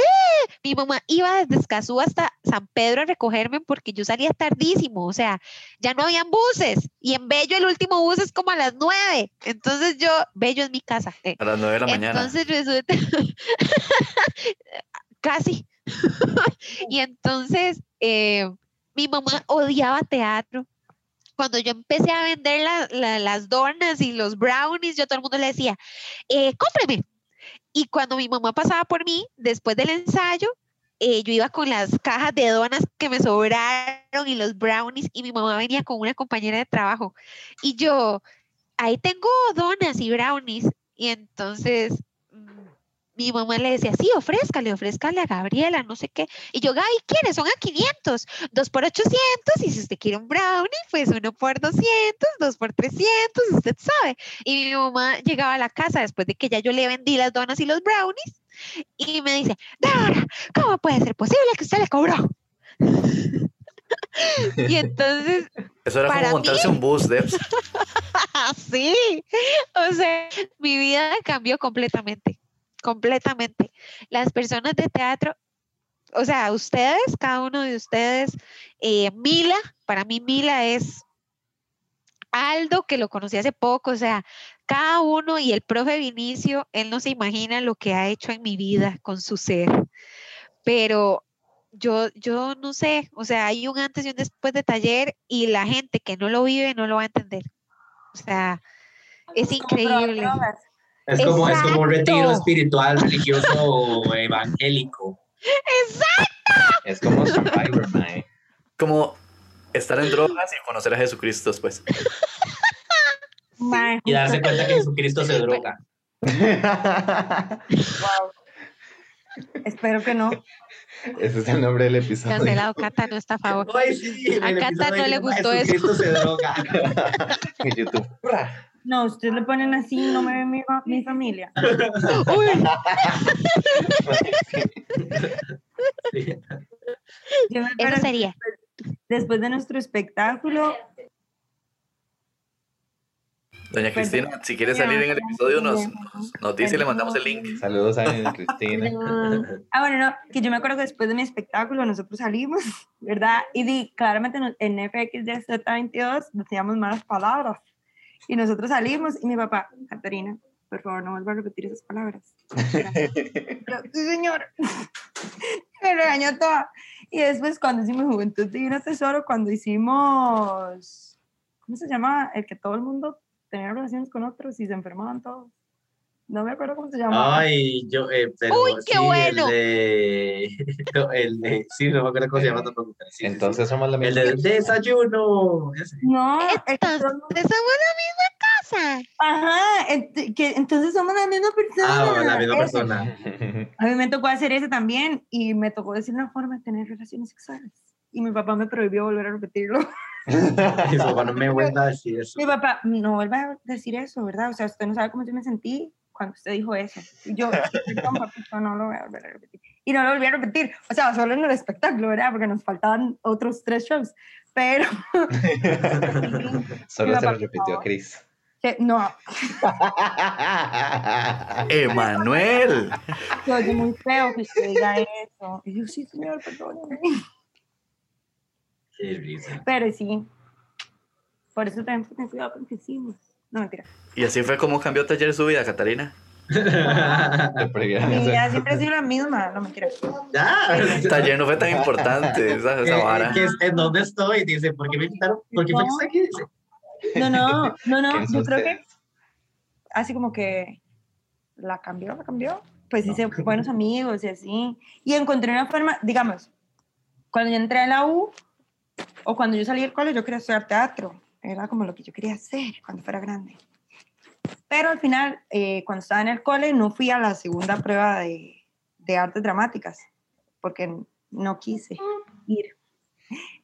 mi mamá iba desde Escazú hasta San Pedro a recogerme porque yo salía tardísimo, o sea, ya no habían buses y en Bello el último bus es como a las 9. Entonces yo, Bello es mi casa. eh.
A las 9 de la mañana.
Entonces resulta casi. y entonces eh, mi mamá odiaba teatro. Cuando yo empecé a vender la- la- las donas y los brownies, yo todo el mundo le decía, eh, cómpreme. Y cuando mi mamá pasaba por mí, después del ensayo, eh, yo iba con las cajas de donas que me sobraron y los brownies, y mi mamá venía con una compañera de trabajo. Y yo, ahí tengo donas y brownies. Y entonces mm, mi mamá le decía, sí, ofrézcale, ofrézcale a Gabriela, no sé qué. Y yo, Gaby, ¿quiénes? Son a 500, dos por 800, y si usted quiere un brownie, pues uno por 200, dos por 300, usted sabe. Y mi mamá llegaba a la casa después de que ya yo le vendí las donas y los brownies, y me dice, Dora, ¿cómo puede ser posible que usted le cobró? y entonces
Eso era
para
como
mí-
montarse un bus, Debs.
sí, o sea, mi vida cambió completamente, completamente. Las personas de teatro, o sea, ustedes, cada uno de ustedes, eh, Mila, para mí Mila es Aldo, que lo conocí hace poco, o sea, cada uno y el profe Vinicio, él no se imagina lo que ha hecho en mi vida con su ser, pero yo, yo no sé, o sea, hay un antes y un después de taller y la gente que no lo vive no lo va a entender. O sea, es increíble.
Es como, es como un retiro
Exacto.
espiritual, religioso, evangélico.
Es como Survivor, mae.
Como estar en drogas y conocer a Jesucristo después.
Mae,
Y darse cuenta que Jesucristo se droga.
wow. Espero que no.
Ese es el nombre del episodio.
Cancelado, Cata no está a favor.
Ay, sí,
A Cata no le gustó eso.
Jesucristo se droga.
En YouTube.
No, ustedes le ponen así, no me ve mi, mi familia.
Uy,
Sí.
Yo me
eso sería.
Después de nuestro espectáculo,
Doña
Perdón.
Cristina, si quiere salir en el episodio, nos, nos, dice y le mandamos el link.
Saludos a doña Cristina.
Ah, bueno, no, que yo me acuerdo que después de mi espectáculo nosotros salimos, ¿verdad? Y di, claramente en FXDZ22 decíamos malas palabras. Y nosotros salimos y mi papá, Caterina, por favor, no vuelva a repetir esas palabras. Sí, señor. me regañó toda. Y después cuando hicimos Juventud Divina Tesoro, cuando hicimos, ¿cómo se llama? El que todo el mundo tenía relaciones con otros y se enfermaban todos. No me acuerdo cómo se llamaba.
Ay, yo, eh, pero
Uy, qué
sí,
bueno.
El de, no, el de, sí, no me acuerdo cómo se llama tampoco. sí.
Entonces somos la
el
misma.
desayuno. ese.
No, el todo el mundo-
Entonces somos la misma casa.
Ajá, ent- que entonces somos la misma persona.
Ah, la misma
Ese.
persona.
A mí me tocó hacer ese también y me tocó decir una forma de tener relaciones sexuales. Y mi papá me prohibió volver a repetirlo.
Su papá no me vuelva a decir eso.
Mi papá, no vuelva a decir eso, ¿verdad? O sea, usted no sabe cómo yo me sentí cuando usted dijo eso. Y yo, perdón, papito, no lo voy a volver a repetir. Y no lo volví a repetir. O sea, solo en el espectáculo, ¿verdad? Porque nos faltaban otros tres shows. Pero,
Solo se lo repitió. Chris.
que, no,
Emanuel.
se oye muy feo que usted diga eso. Y yo, sí, señor, perdóneme.
Qué risa.
Pero sí, por eso tenemos que tener cuidado con lo que decimos. No, mentira.
Y así fue como cambió taller su vida, Catalina.
Mi vida siempre ha sido la misma. No, mentira.
Ya.
Taller no fue tan importante, esa, esa
Eh,
vara.
es- ¿En dónde estoy? Dice, ¿por qué me invitaron? ¿Por qué fue que estoy aquí? Dice.
No, no, no, no.
¿Quiénes
Yo creo que así como que la cambió, la cambió. pues hice buenos amigos y así. Y encontré una forma, digamos, cuando yo entré a la U o cuando yo salí del cole, yo quería estudiar teatro. Era como lo que yo quería hacer cuando fuera grande. Pero al final, eh, cuando estaba en el cole, no fui a la segunda prueba de, de artes dramáticas, porque no quise ir.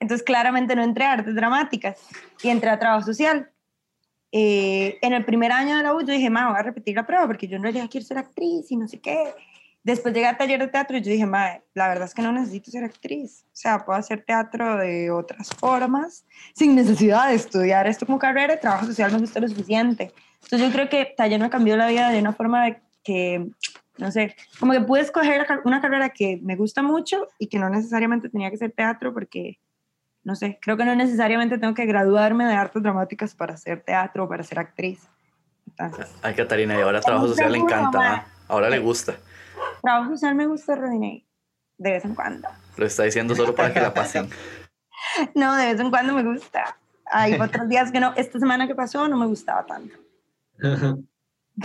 Entonces, claramente no entré a artes dramáticas y entré a trabajo social. Eh, en el primer año de la U, yo dije, ma, voy a repetir la prueba porque yo en realidad quiero ser actriz y no sé qué. Después llegué al taller de teatro y yo dije, ma, la verdad es que no necesito ser actriz. O sea, puedo hacer teatro de otras formas sin necesidad de estudiar esto como carrera y trabajo social me gusta lo suficiente. Entonces yo creo que taller me cambió la vida de una forma de que, no sé, como que pude escoger una carrera que me gusta mucho y que no necesariamente tenía que ser teatro porque no sé, creo que no necesariamente tengo que graduarme de artes dramáticas para hacer teatro o para ser actriz.
Ay, Catarina, y ahora trabajo social le encanta, ¿ah? ahora le gusta.
Trabajo social me gusta, Rodinei, de vez en cuando.
Lo está diciendo solo para que la pasen.
no, de vez en cuando me gusta. Hay otros días que no, esta semana que pasó no me gustaba tanto.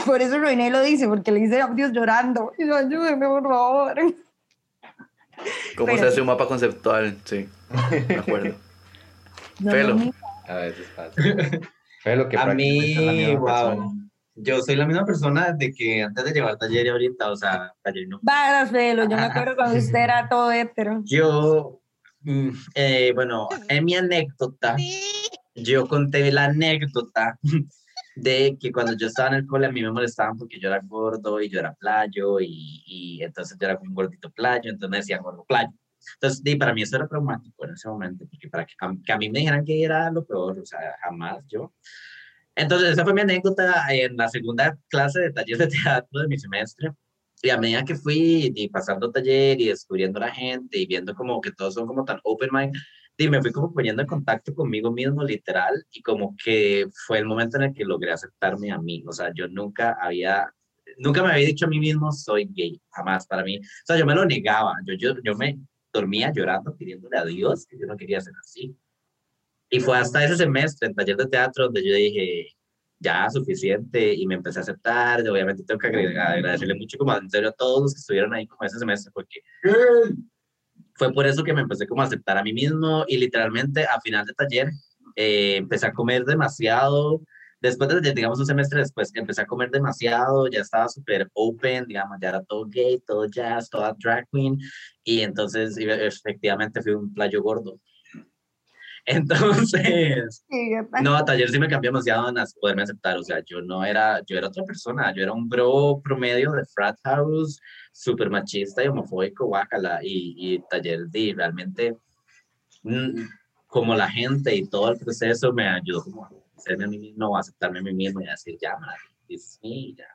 Por eso Rodinei lo dice, porque le dice audios llorando. Y yo, ayúdeme, por favor.
¿Cómo se hace un mapa conceptual? Sí, me acuerdo. Felo. A veces
pasa. Felo, que A mí, wow. Yo soy la misma persona de que antes de llevar taller y ahorita, o sea, taller no.
Varas, Felo, yo me acuerdo cuando usted era todo hétero.
Yo, mm, eh, bueno, en mi anécdota, yo conté la anécdota de que cuando yo estaba en el cole a mí me molestaban porque yo era gordo y yo era playo y, y entonces yo era como un gordito playo, entonces me decían gordo playo. Entonces, y para mí eso era traumático en ese momento, porque para que, a mí me dijeran que era lo peor, o sea, jamás yo. Entonces, esa fue mi anécdota en la segunda clase de taller de teatro de mi semestre. Y a medida que fui y pasando taller y descubriendo a la gente y viendo como que todos son como tan open mind, y me fui como poniendo en contacto conmigo mismo, literal, y como que fue el momento en el que logré aceptarme a mí. O sea, yo nunca había, nunca me había dicho a mí mismo, soy gay, jamás para mí. O sea, yo me lo negaba, yo, yo, yo me dormía llorando, pidiéndole a Dios que yo no quería ser así. Y fue hasta ese semestre en taller de teatro donde yo dije, ya, suficiente, y me empecé a aceptar, obviamente tengo que agradecerle mucho como en serio a todos los que estuvieron ahí como ese semestre, porque fue por eso que me empecé como a aceptar a mí mismo y literalmente a final de taller eh, empecé a comer demasiado. Después de, digamos, un semestre después, empecé a comer demasiado, ya estaba súper open, digamos, ya era todo gay, todo jazz, toda drag queen, y entonces efectivamente fui un playo gordo. Entonces, no, a taller sí me cambió demasiado en poderme aceptar, o sea, yo no era, yo era otra persona, yo era un bro promedio de frat house, súper machista y homofóbico, guácala, y, y taller de realmente, mm, como la gente y todo el proceso me ayudó como a hacerme a mí mismo, a aceptarme a mí mismo y a decir, ya, madre, sí, ya.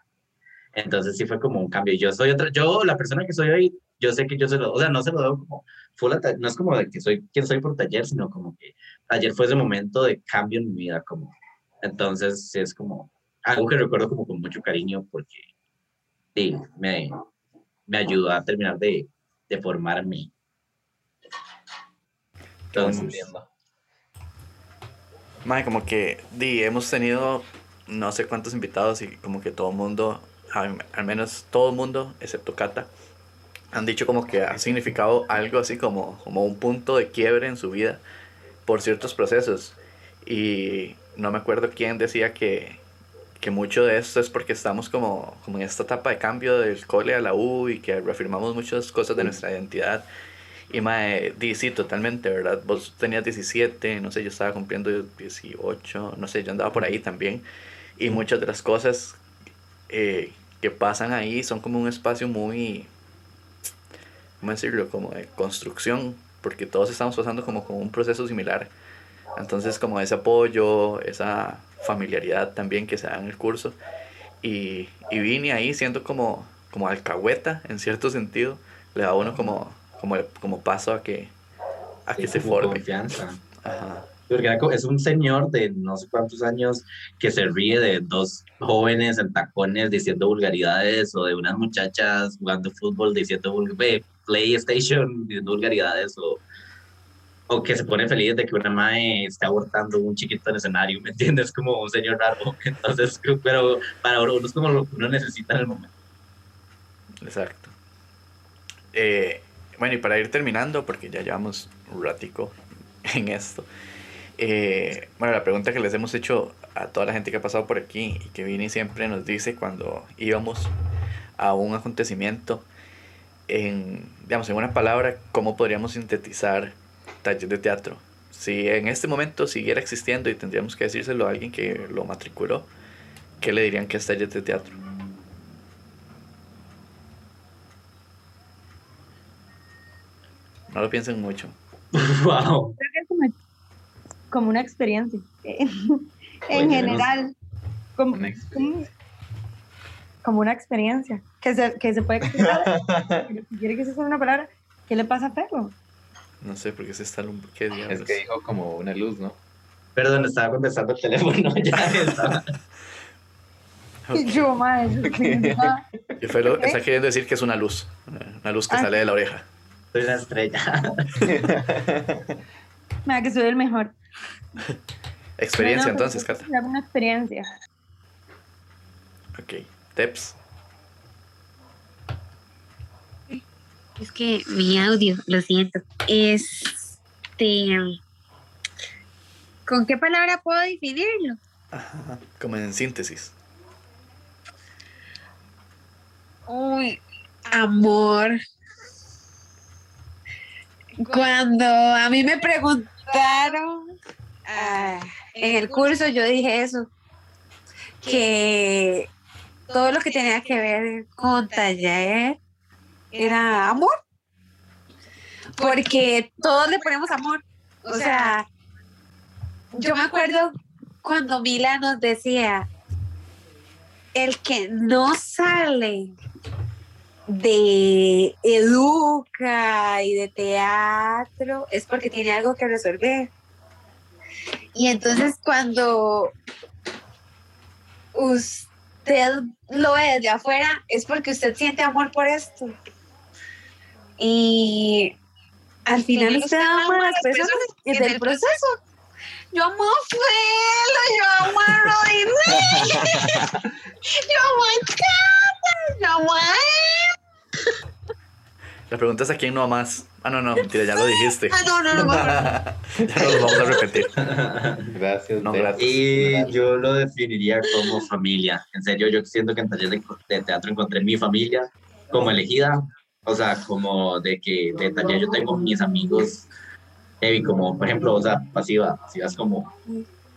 Entonces sí fue como un cambio. Yo soy otra, yo, la persona que soy hoy, yo sé que yo se lo, o sea, no se lo doy como, full no es como de que soy quien soy por taller, sino como que ayer fue ese momento de cambio en mi vida, como, entonces sí es como algo que recuerdo como con mucho cariño porque sí, me, me ayudó a terminar de, de formarme. Entonces,
Mae, como que di, hemos tenido no sé cuántos invitados y como que todo el mundo, al menos todo el mundo, excepto Cata, han dicho como que ha significado algo así como, como un punto de quiebre en su vida por ciertos procesos. Y no me acuerdo quién decía que, que mucho de esto es porque estamos como, como en esta etapa de cambio del cole a la U y que reafirmamos muchas cosas de nuestra identidad. Y mae, sí, totalmente, ¿verdad? Vos tenías 17, no sé, yo estaba cumpliendo 18, no sé, yo andaba por ahí también. Y muchas de las cosas eh, que pasan ahí son como un espacio muy, ¿cómo decirlo? Como de construcción, porque todos estamos pasando como con un proceso similar. Entonces, como ese apoyo, esa familiaridad también que se da en el curso. Y, y vine ahí siendo como, como alcahueta, en cierto sentido. Le da a uno como, como, como paso a que, a que se forme.
confianza. Ajá. Porque es un señor de no sé cuántos años que se ríe de dos jóvenes en tacones diciendo vulgaridades o de unas muchachas jugando fútbol diciendo PlayStation diciendo vulgaridades o o que se pone feliz de que una madre está abortando un chiquito en el escenario, ¿me entiendes? Como un señor raro. Entonces, pero para uno es como lo que uno necesita en el momento.
Exacto. Eh, bueno, y para ir terminando, porque ya llevamos un ratico en esto. eh, bueno, la pregunta que les hemos hecho a toda la gente que ha pasado por aquí y que Vini siempre nos dice cuando íbamos a un acontecimiento, en, digamos, en una palabra, ¿cómo podríamos sintetizar taller de teatro? Si en este momento siguiera existiendo y tendríamos que decírselo a alguien que lo matriculó, ¿qué le dirían que es taller de teatro? No lo piensen mucho.
wow.
Creo que es como, como una experiencia. en
Oye,
general, como,
Una
como- una experiencia que se, que se puede explicar. Pero si quiere que se sea una palabra, ¿qué le pasa a Pedro?
No sé por qué se está... ¿Qué diablos?
Es que dijo como una luz, ¿no?
Perdón, estaba contestando el teléfono. Ya estaba.
Y yo, madre, yo soy una-
Y Felo está queriendo decir que es una luz. Una luz que
Ah.
sale de la oreja.
Soy una estrella.
madre, que soy el mejor.
Experiencia,
No, no,
entonces, Cata.
Una experiencia.
Ok.
Es que mi audio, lo siento. Este. ¿Con qué palabra puedo definirlo?
Ajá. Como en síntesis.
Uy, amor. Cuando a mí me preguntaron ah, en el curso, yo dije eso, que todo lo que tenía que ver con taller era amor, porque todos le ponemos amor. O sea, yo me acuerdo cuando Mila nos decía, el que no sale de educa y de teatro es porque tiene algo que resolver. Y entonces cuando usted lo ve desde afuera es porque usted siente amor por esto. Y al final usted ama a las personas desde el proceso. Yo amo a Felo, yo amo a Rodinei, yo amo a Cata, yo amo a él.
La pregunta es a quién no amas. Ah, no, no, mentira, ya lo dijiste.
Ah, no, no, no,
ya no lo vamos a repetir.
Gracias.
No, gracias.
Y yo lo definiría como familia. En serio, yo siento que en taller de, de teatro encontré mi familia como elegida. O sea, como de que de taller yo tengo mis amigos heavy, como por ejemplo, o sea, pasiva. Pasiva es como.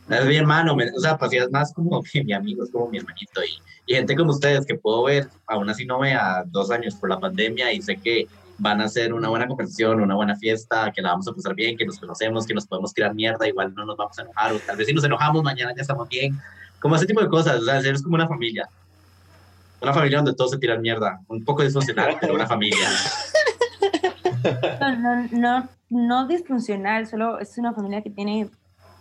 Es mi hermano, o sea, pasiva es más como que mi amigo, es como mi hermanito. Y, y gente como ustedes que puedo ver, aún así no vea dos años por la pandemia y sé que van a hacer una buena conversación, una buena fiesta, que la vamos a pasar bien, que nos conocemos, que nos podemos tirar mierda, igual no nos vamos a enojar, o tal vez si nos enojamos, mañana ya estamos bien. Como ese tipo de cosas, o es como una familia. Una familia donde todos se tiran mierda. Un poco disfuncional, pero una familia.
No, no, no, no disfuncional, solo es una familia que tiene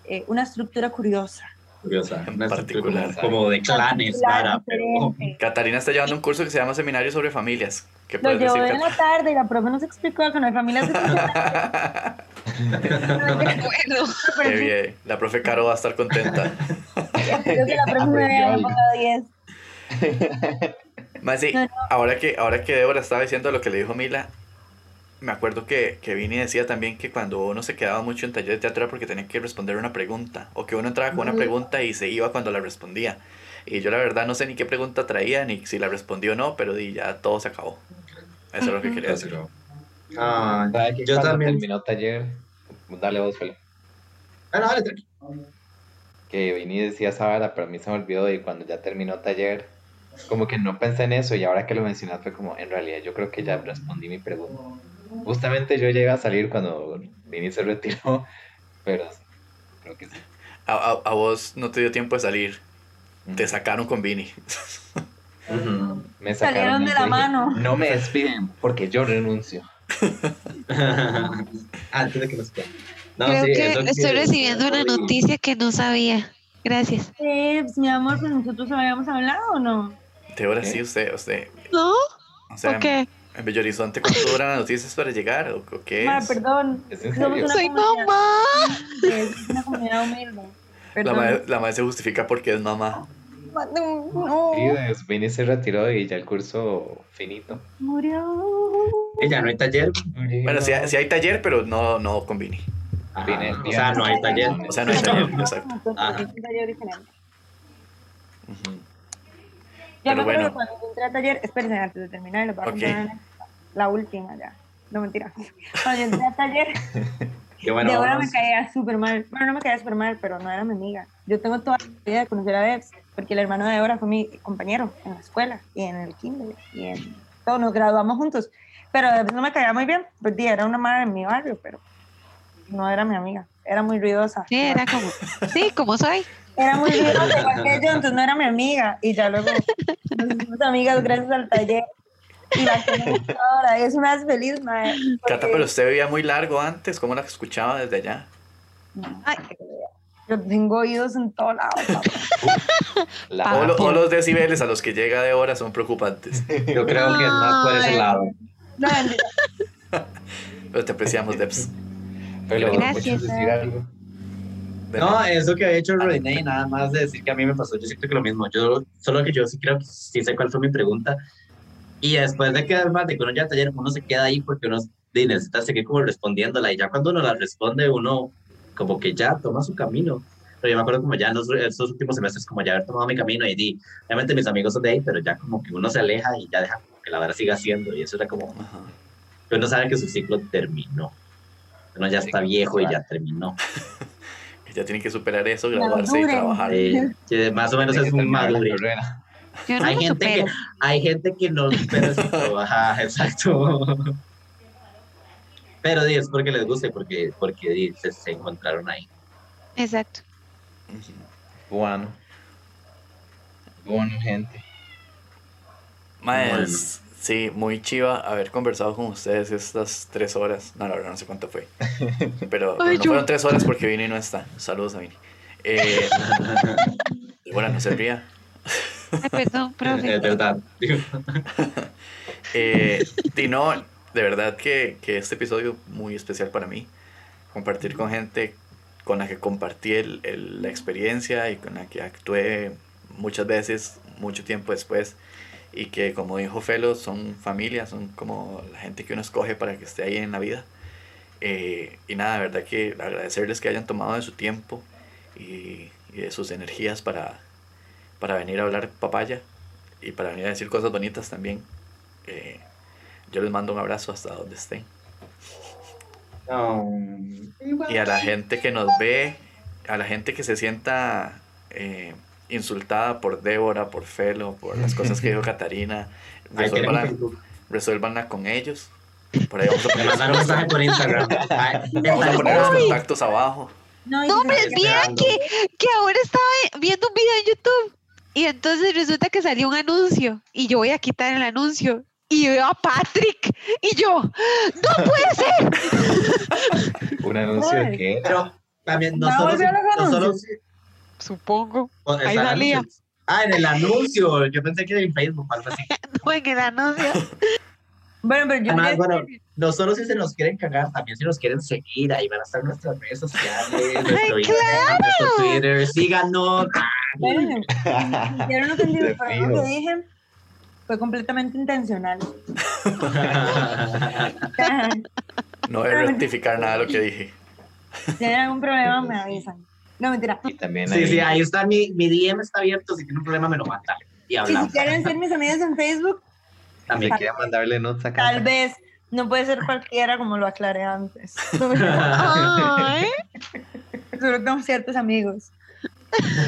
eh, una estructura curiosa.
Curiosa.
En
Una
particular.
Como de clanes, rara, pero.
Catarina está llevando un curso que se llama Seminario sobre Familias. ¿Qué
Lo llevó
decir,
en la tarde y la profe nos explicó que no hay familias?
Bueno,
Qué bien. La profe Caro va a estar contenta.
Creo que la profe me había enfocado 10.
Más sí,
No, no.
ahora que, ahora que Débora estaba diciendo lo que le dijo Mila, me acuerdo que, que Vini decía también que cuando uno se quedaba mucho en taller de teatro era porque tenía que responder una pregunta, o que uno entraba con una pregunta y se iba cuando la respondía. Y yo la verdad no sé ni qué pregunta traía, ni si la respondió o no, pero di, ya todo se acabó. Eso es lo que quería decir.
Ah,
¿Sabe que
yo
cuando
también.
terminó taller? Dale vos, Felipe.
Ah, no, dale, tranqui.
que Vini decía esa vara, pero a mí se me olvidó y cuando ya terminó taller, como que no pensé en eso y ahora que lo mencionas fue como, en realidad yo creo que ya respondí mi pregunta. Justamente yo llegué a salir cuando Vini se retiró, pero creo que sí.
A, a- a vos no te dio tiempo de salir, te sacaron con Vini.
Me
Salieron de la
dije,
mano.
No me despiden porque yo renuncio.
Antes de que nos. No,
creo
sí,
que estoy recibiendo una noticia que no sabía. Gracias.
Eh, pues, mi amor, pues nosotros habíamos hablado o no.
Débora,
¿Qué?
sí, usted, usted,
¿No?
o sea,
¿O
en Bello Horizonte, ¿cuánto duran las noticias para llegar? ¿O, o qué
Ma,
es?
perdón.
¿Es
Soy mamá.
Es una comunidad humilde.
La madre, la madre se justifica porque es mamá.
No,
Vini se retiró y ya el curso finito.
murió.
Ella no hay taller.
Bueno, sí, sí hay taller, pero no, no con Vini.
Viene-
O sea, no hay taller.
O sea, no hay taller, exacto.
Ajá.
Es un Yo
Pero
me acuerdo
bueno.
que cuando yo entré al taller, espérense antes de terminar, les voy a
Ok.
contar la última ya. No, mentira. Cuando yo entré al taller,
Qué bueno.
Débora
vamos.
me caía súper mal. Bueno, no me caía súper mal, pero no era mi amiga. Yo tengo toda la idea de conocer a Debs, porque el hermano de Débora fue mi compañero en la escuela y en el kinder y en todo. Nos graduamos juntos. Pero Debs no me caía muy bien. Pues sí, era una madre en mi barrio, pero no era mi amiga. Era muy ruidosa.
Sí, era como, sí, como soy.
Era muy que yo, entonces no era mi amiga. Y ya luego nos hicimos amigas gracias al taller. Y la ahora. Es vez feliz, madre.
Cata,
porque-
pero usted vivía muy largo antes, ¿cómo la escuchaba desde allá?
No,
Ay.
Yo tengo oídos en todos lados. papá.
La-
O, lo- o los decibeles a los que llega de hora son preocupantes.
Yo creo que es más por ese
Ay.
lado.
No, mentira.
Pero te apreciamos, Debs.
Pero
Gracias.
¿puedes decir algo?
No, eso que había hecho René, nada más de decir que a mí me pasó, yo siento que lo mismo, yo, solo que yo sí creo que sí sé cuál fue mi pregunta, y después de que además de que uno ya al taller, uno se queda ahí porque uno necesita seguir como respondiéndola, y ya cuando uno la responde, uno como que ya toma su camino, pero yo me acuerdo como ya en los, estos últimos semestres, como ya haber tomado mi camino, y di, obviamente mis amigos son de ahí, pero ya como que uno se aleja y ya deja como que la verdad siga haciendo, y eso era como,
Ajá.
uno sabe que su ciclo terminó, uno ya está viejo y ya terminó.
Ya tienen que superar eso, graduarse y trabajar.
Que más o menos
Tiene
es un
terminar la
madure.
carrera.
Yo no
Hay gente, que, hay gente que no supera ajá, exacto. Pero di, es porque les gusta y porque, porque se, se encontraron ahí.
Exacto.
Bueno. Bueno, gente.
Bueno.
Sí, muy chiva haber conversado con ustedes estas tres horas. No, la verdad no sé cuánto fue. Pero, no
yo-
fueron tres horas porque Vini no está. Saludos a Vini. Eh, y bueno, no se ría.
Perdón, profe.
Es verdad.
Eh, y no, de verdad que, que este episodio muy especial para mí. Compartir con gente con la que compartí el- el- la experiencia y con la que actué muchas veces, mucho tiempo después. Y que como dijo Felo, son familia, son como la gente que uno escoge para que esté ahí en la vida. Eh, y nada, de verdad que agradecerles que hayan tomado de su tiempo y, y de sus energías para, para venir a hablar papaya y para venir a decir cosas bonitas también. Eh, yo les mando un abrazo hasta donde estén.
No.
Y a la gente que nos ve, a la gente que se sienta eh, insultada por Débora, por Felo, por las cosas que dijo Catarina, resuélvanla, resuélvanla con ellos. Por ahí vamos a poner,
mandaron un mensaje por Instagram. Ay,
vamos a poner los contactos abajo.
No,
No,
siente
vieran
esperando.
que, que ahora estaba viendo un video en YouTube y entonces resulta que salió un anuncio y yo voy a quitar el anuncio y veo a Patrick y yo, no puede ser.
Un anuncio de
Ay.
que
Pero también no
¿Va a
solo,
volver a los
no solo
anuncios?
Supongo, Ahí salía.
Ah, en el anuncio. Yo pensé que era en Facebook o algo así.
no en el anuncio.
Bueno, pero yo
Además,
ya-
bueno, no solo si se nos quieren cagar, también si nos quieren seguir, ahí van a estar nuestras redes sociales, nuestro Instagram, nuestro Twitter, síganos.
espérenme. Hicieron ofendido,
De
pero lo que dije fue completamente intencional.
No voy a rectificar nada de lo que dije.
Si tienen algún problema, me avisan. No, mentira.
Y también
Sí, sí, ahí está mi, mi DM está abierto, si tiene un problema me lo manda. Y
Si,
hablamos.
si quieren ser mis amigas en Facebook,
También.
Quieren mandarle notas acá.
tal vez no puede ser cualquiera como lo aclaré antes.
Ay,
Solo tengo ciertos amigos.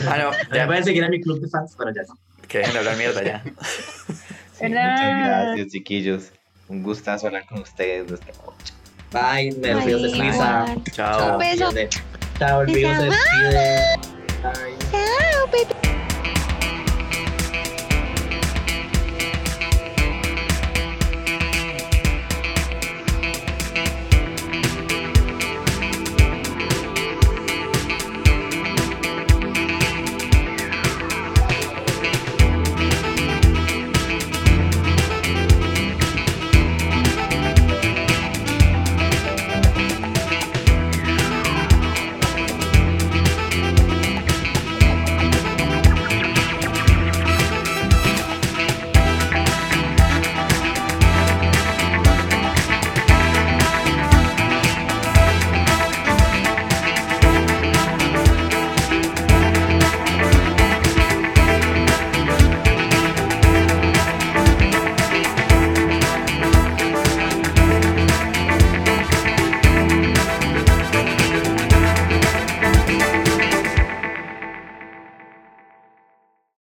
Ah, no,
Ya pueden seguir a mi club de fans, pero ya sí.
que dejen de hablar mierda ya.
Sí, muchas gracias, chiquillos. Un gustazo hablar con ustedes.
Bye, despido de Suiza.
Chao.
Un beso.
hasta
would
be decir.
Bye.
Chao, bebé.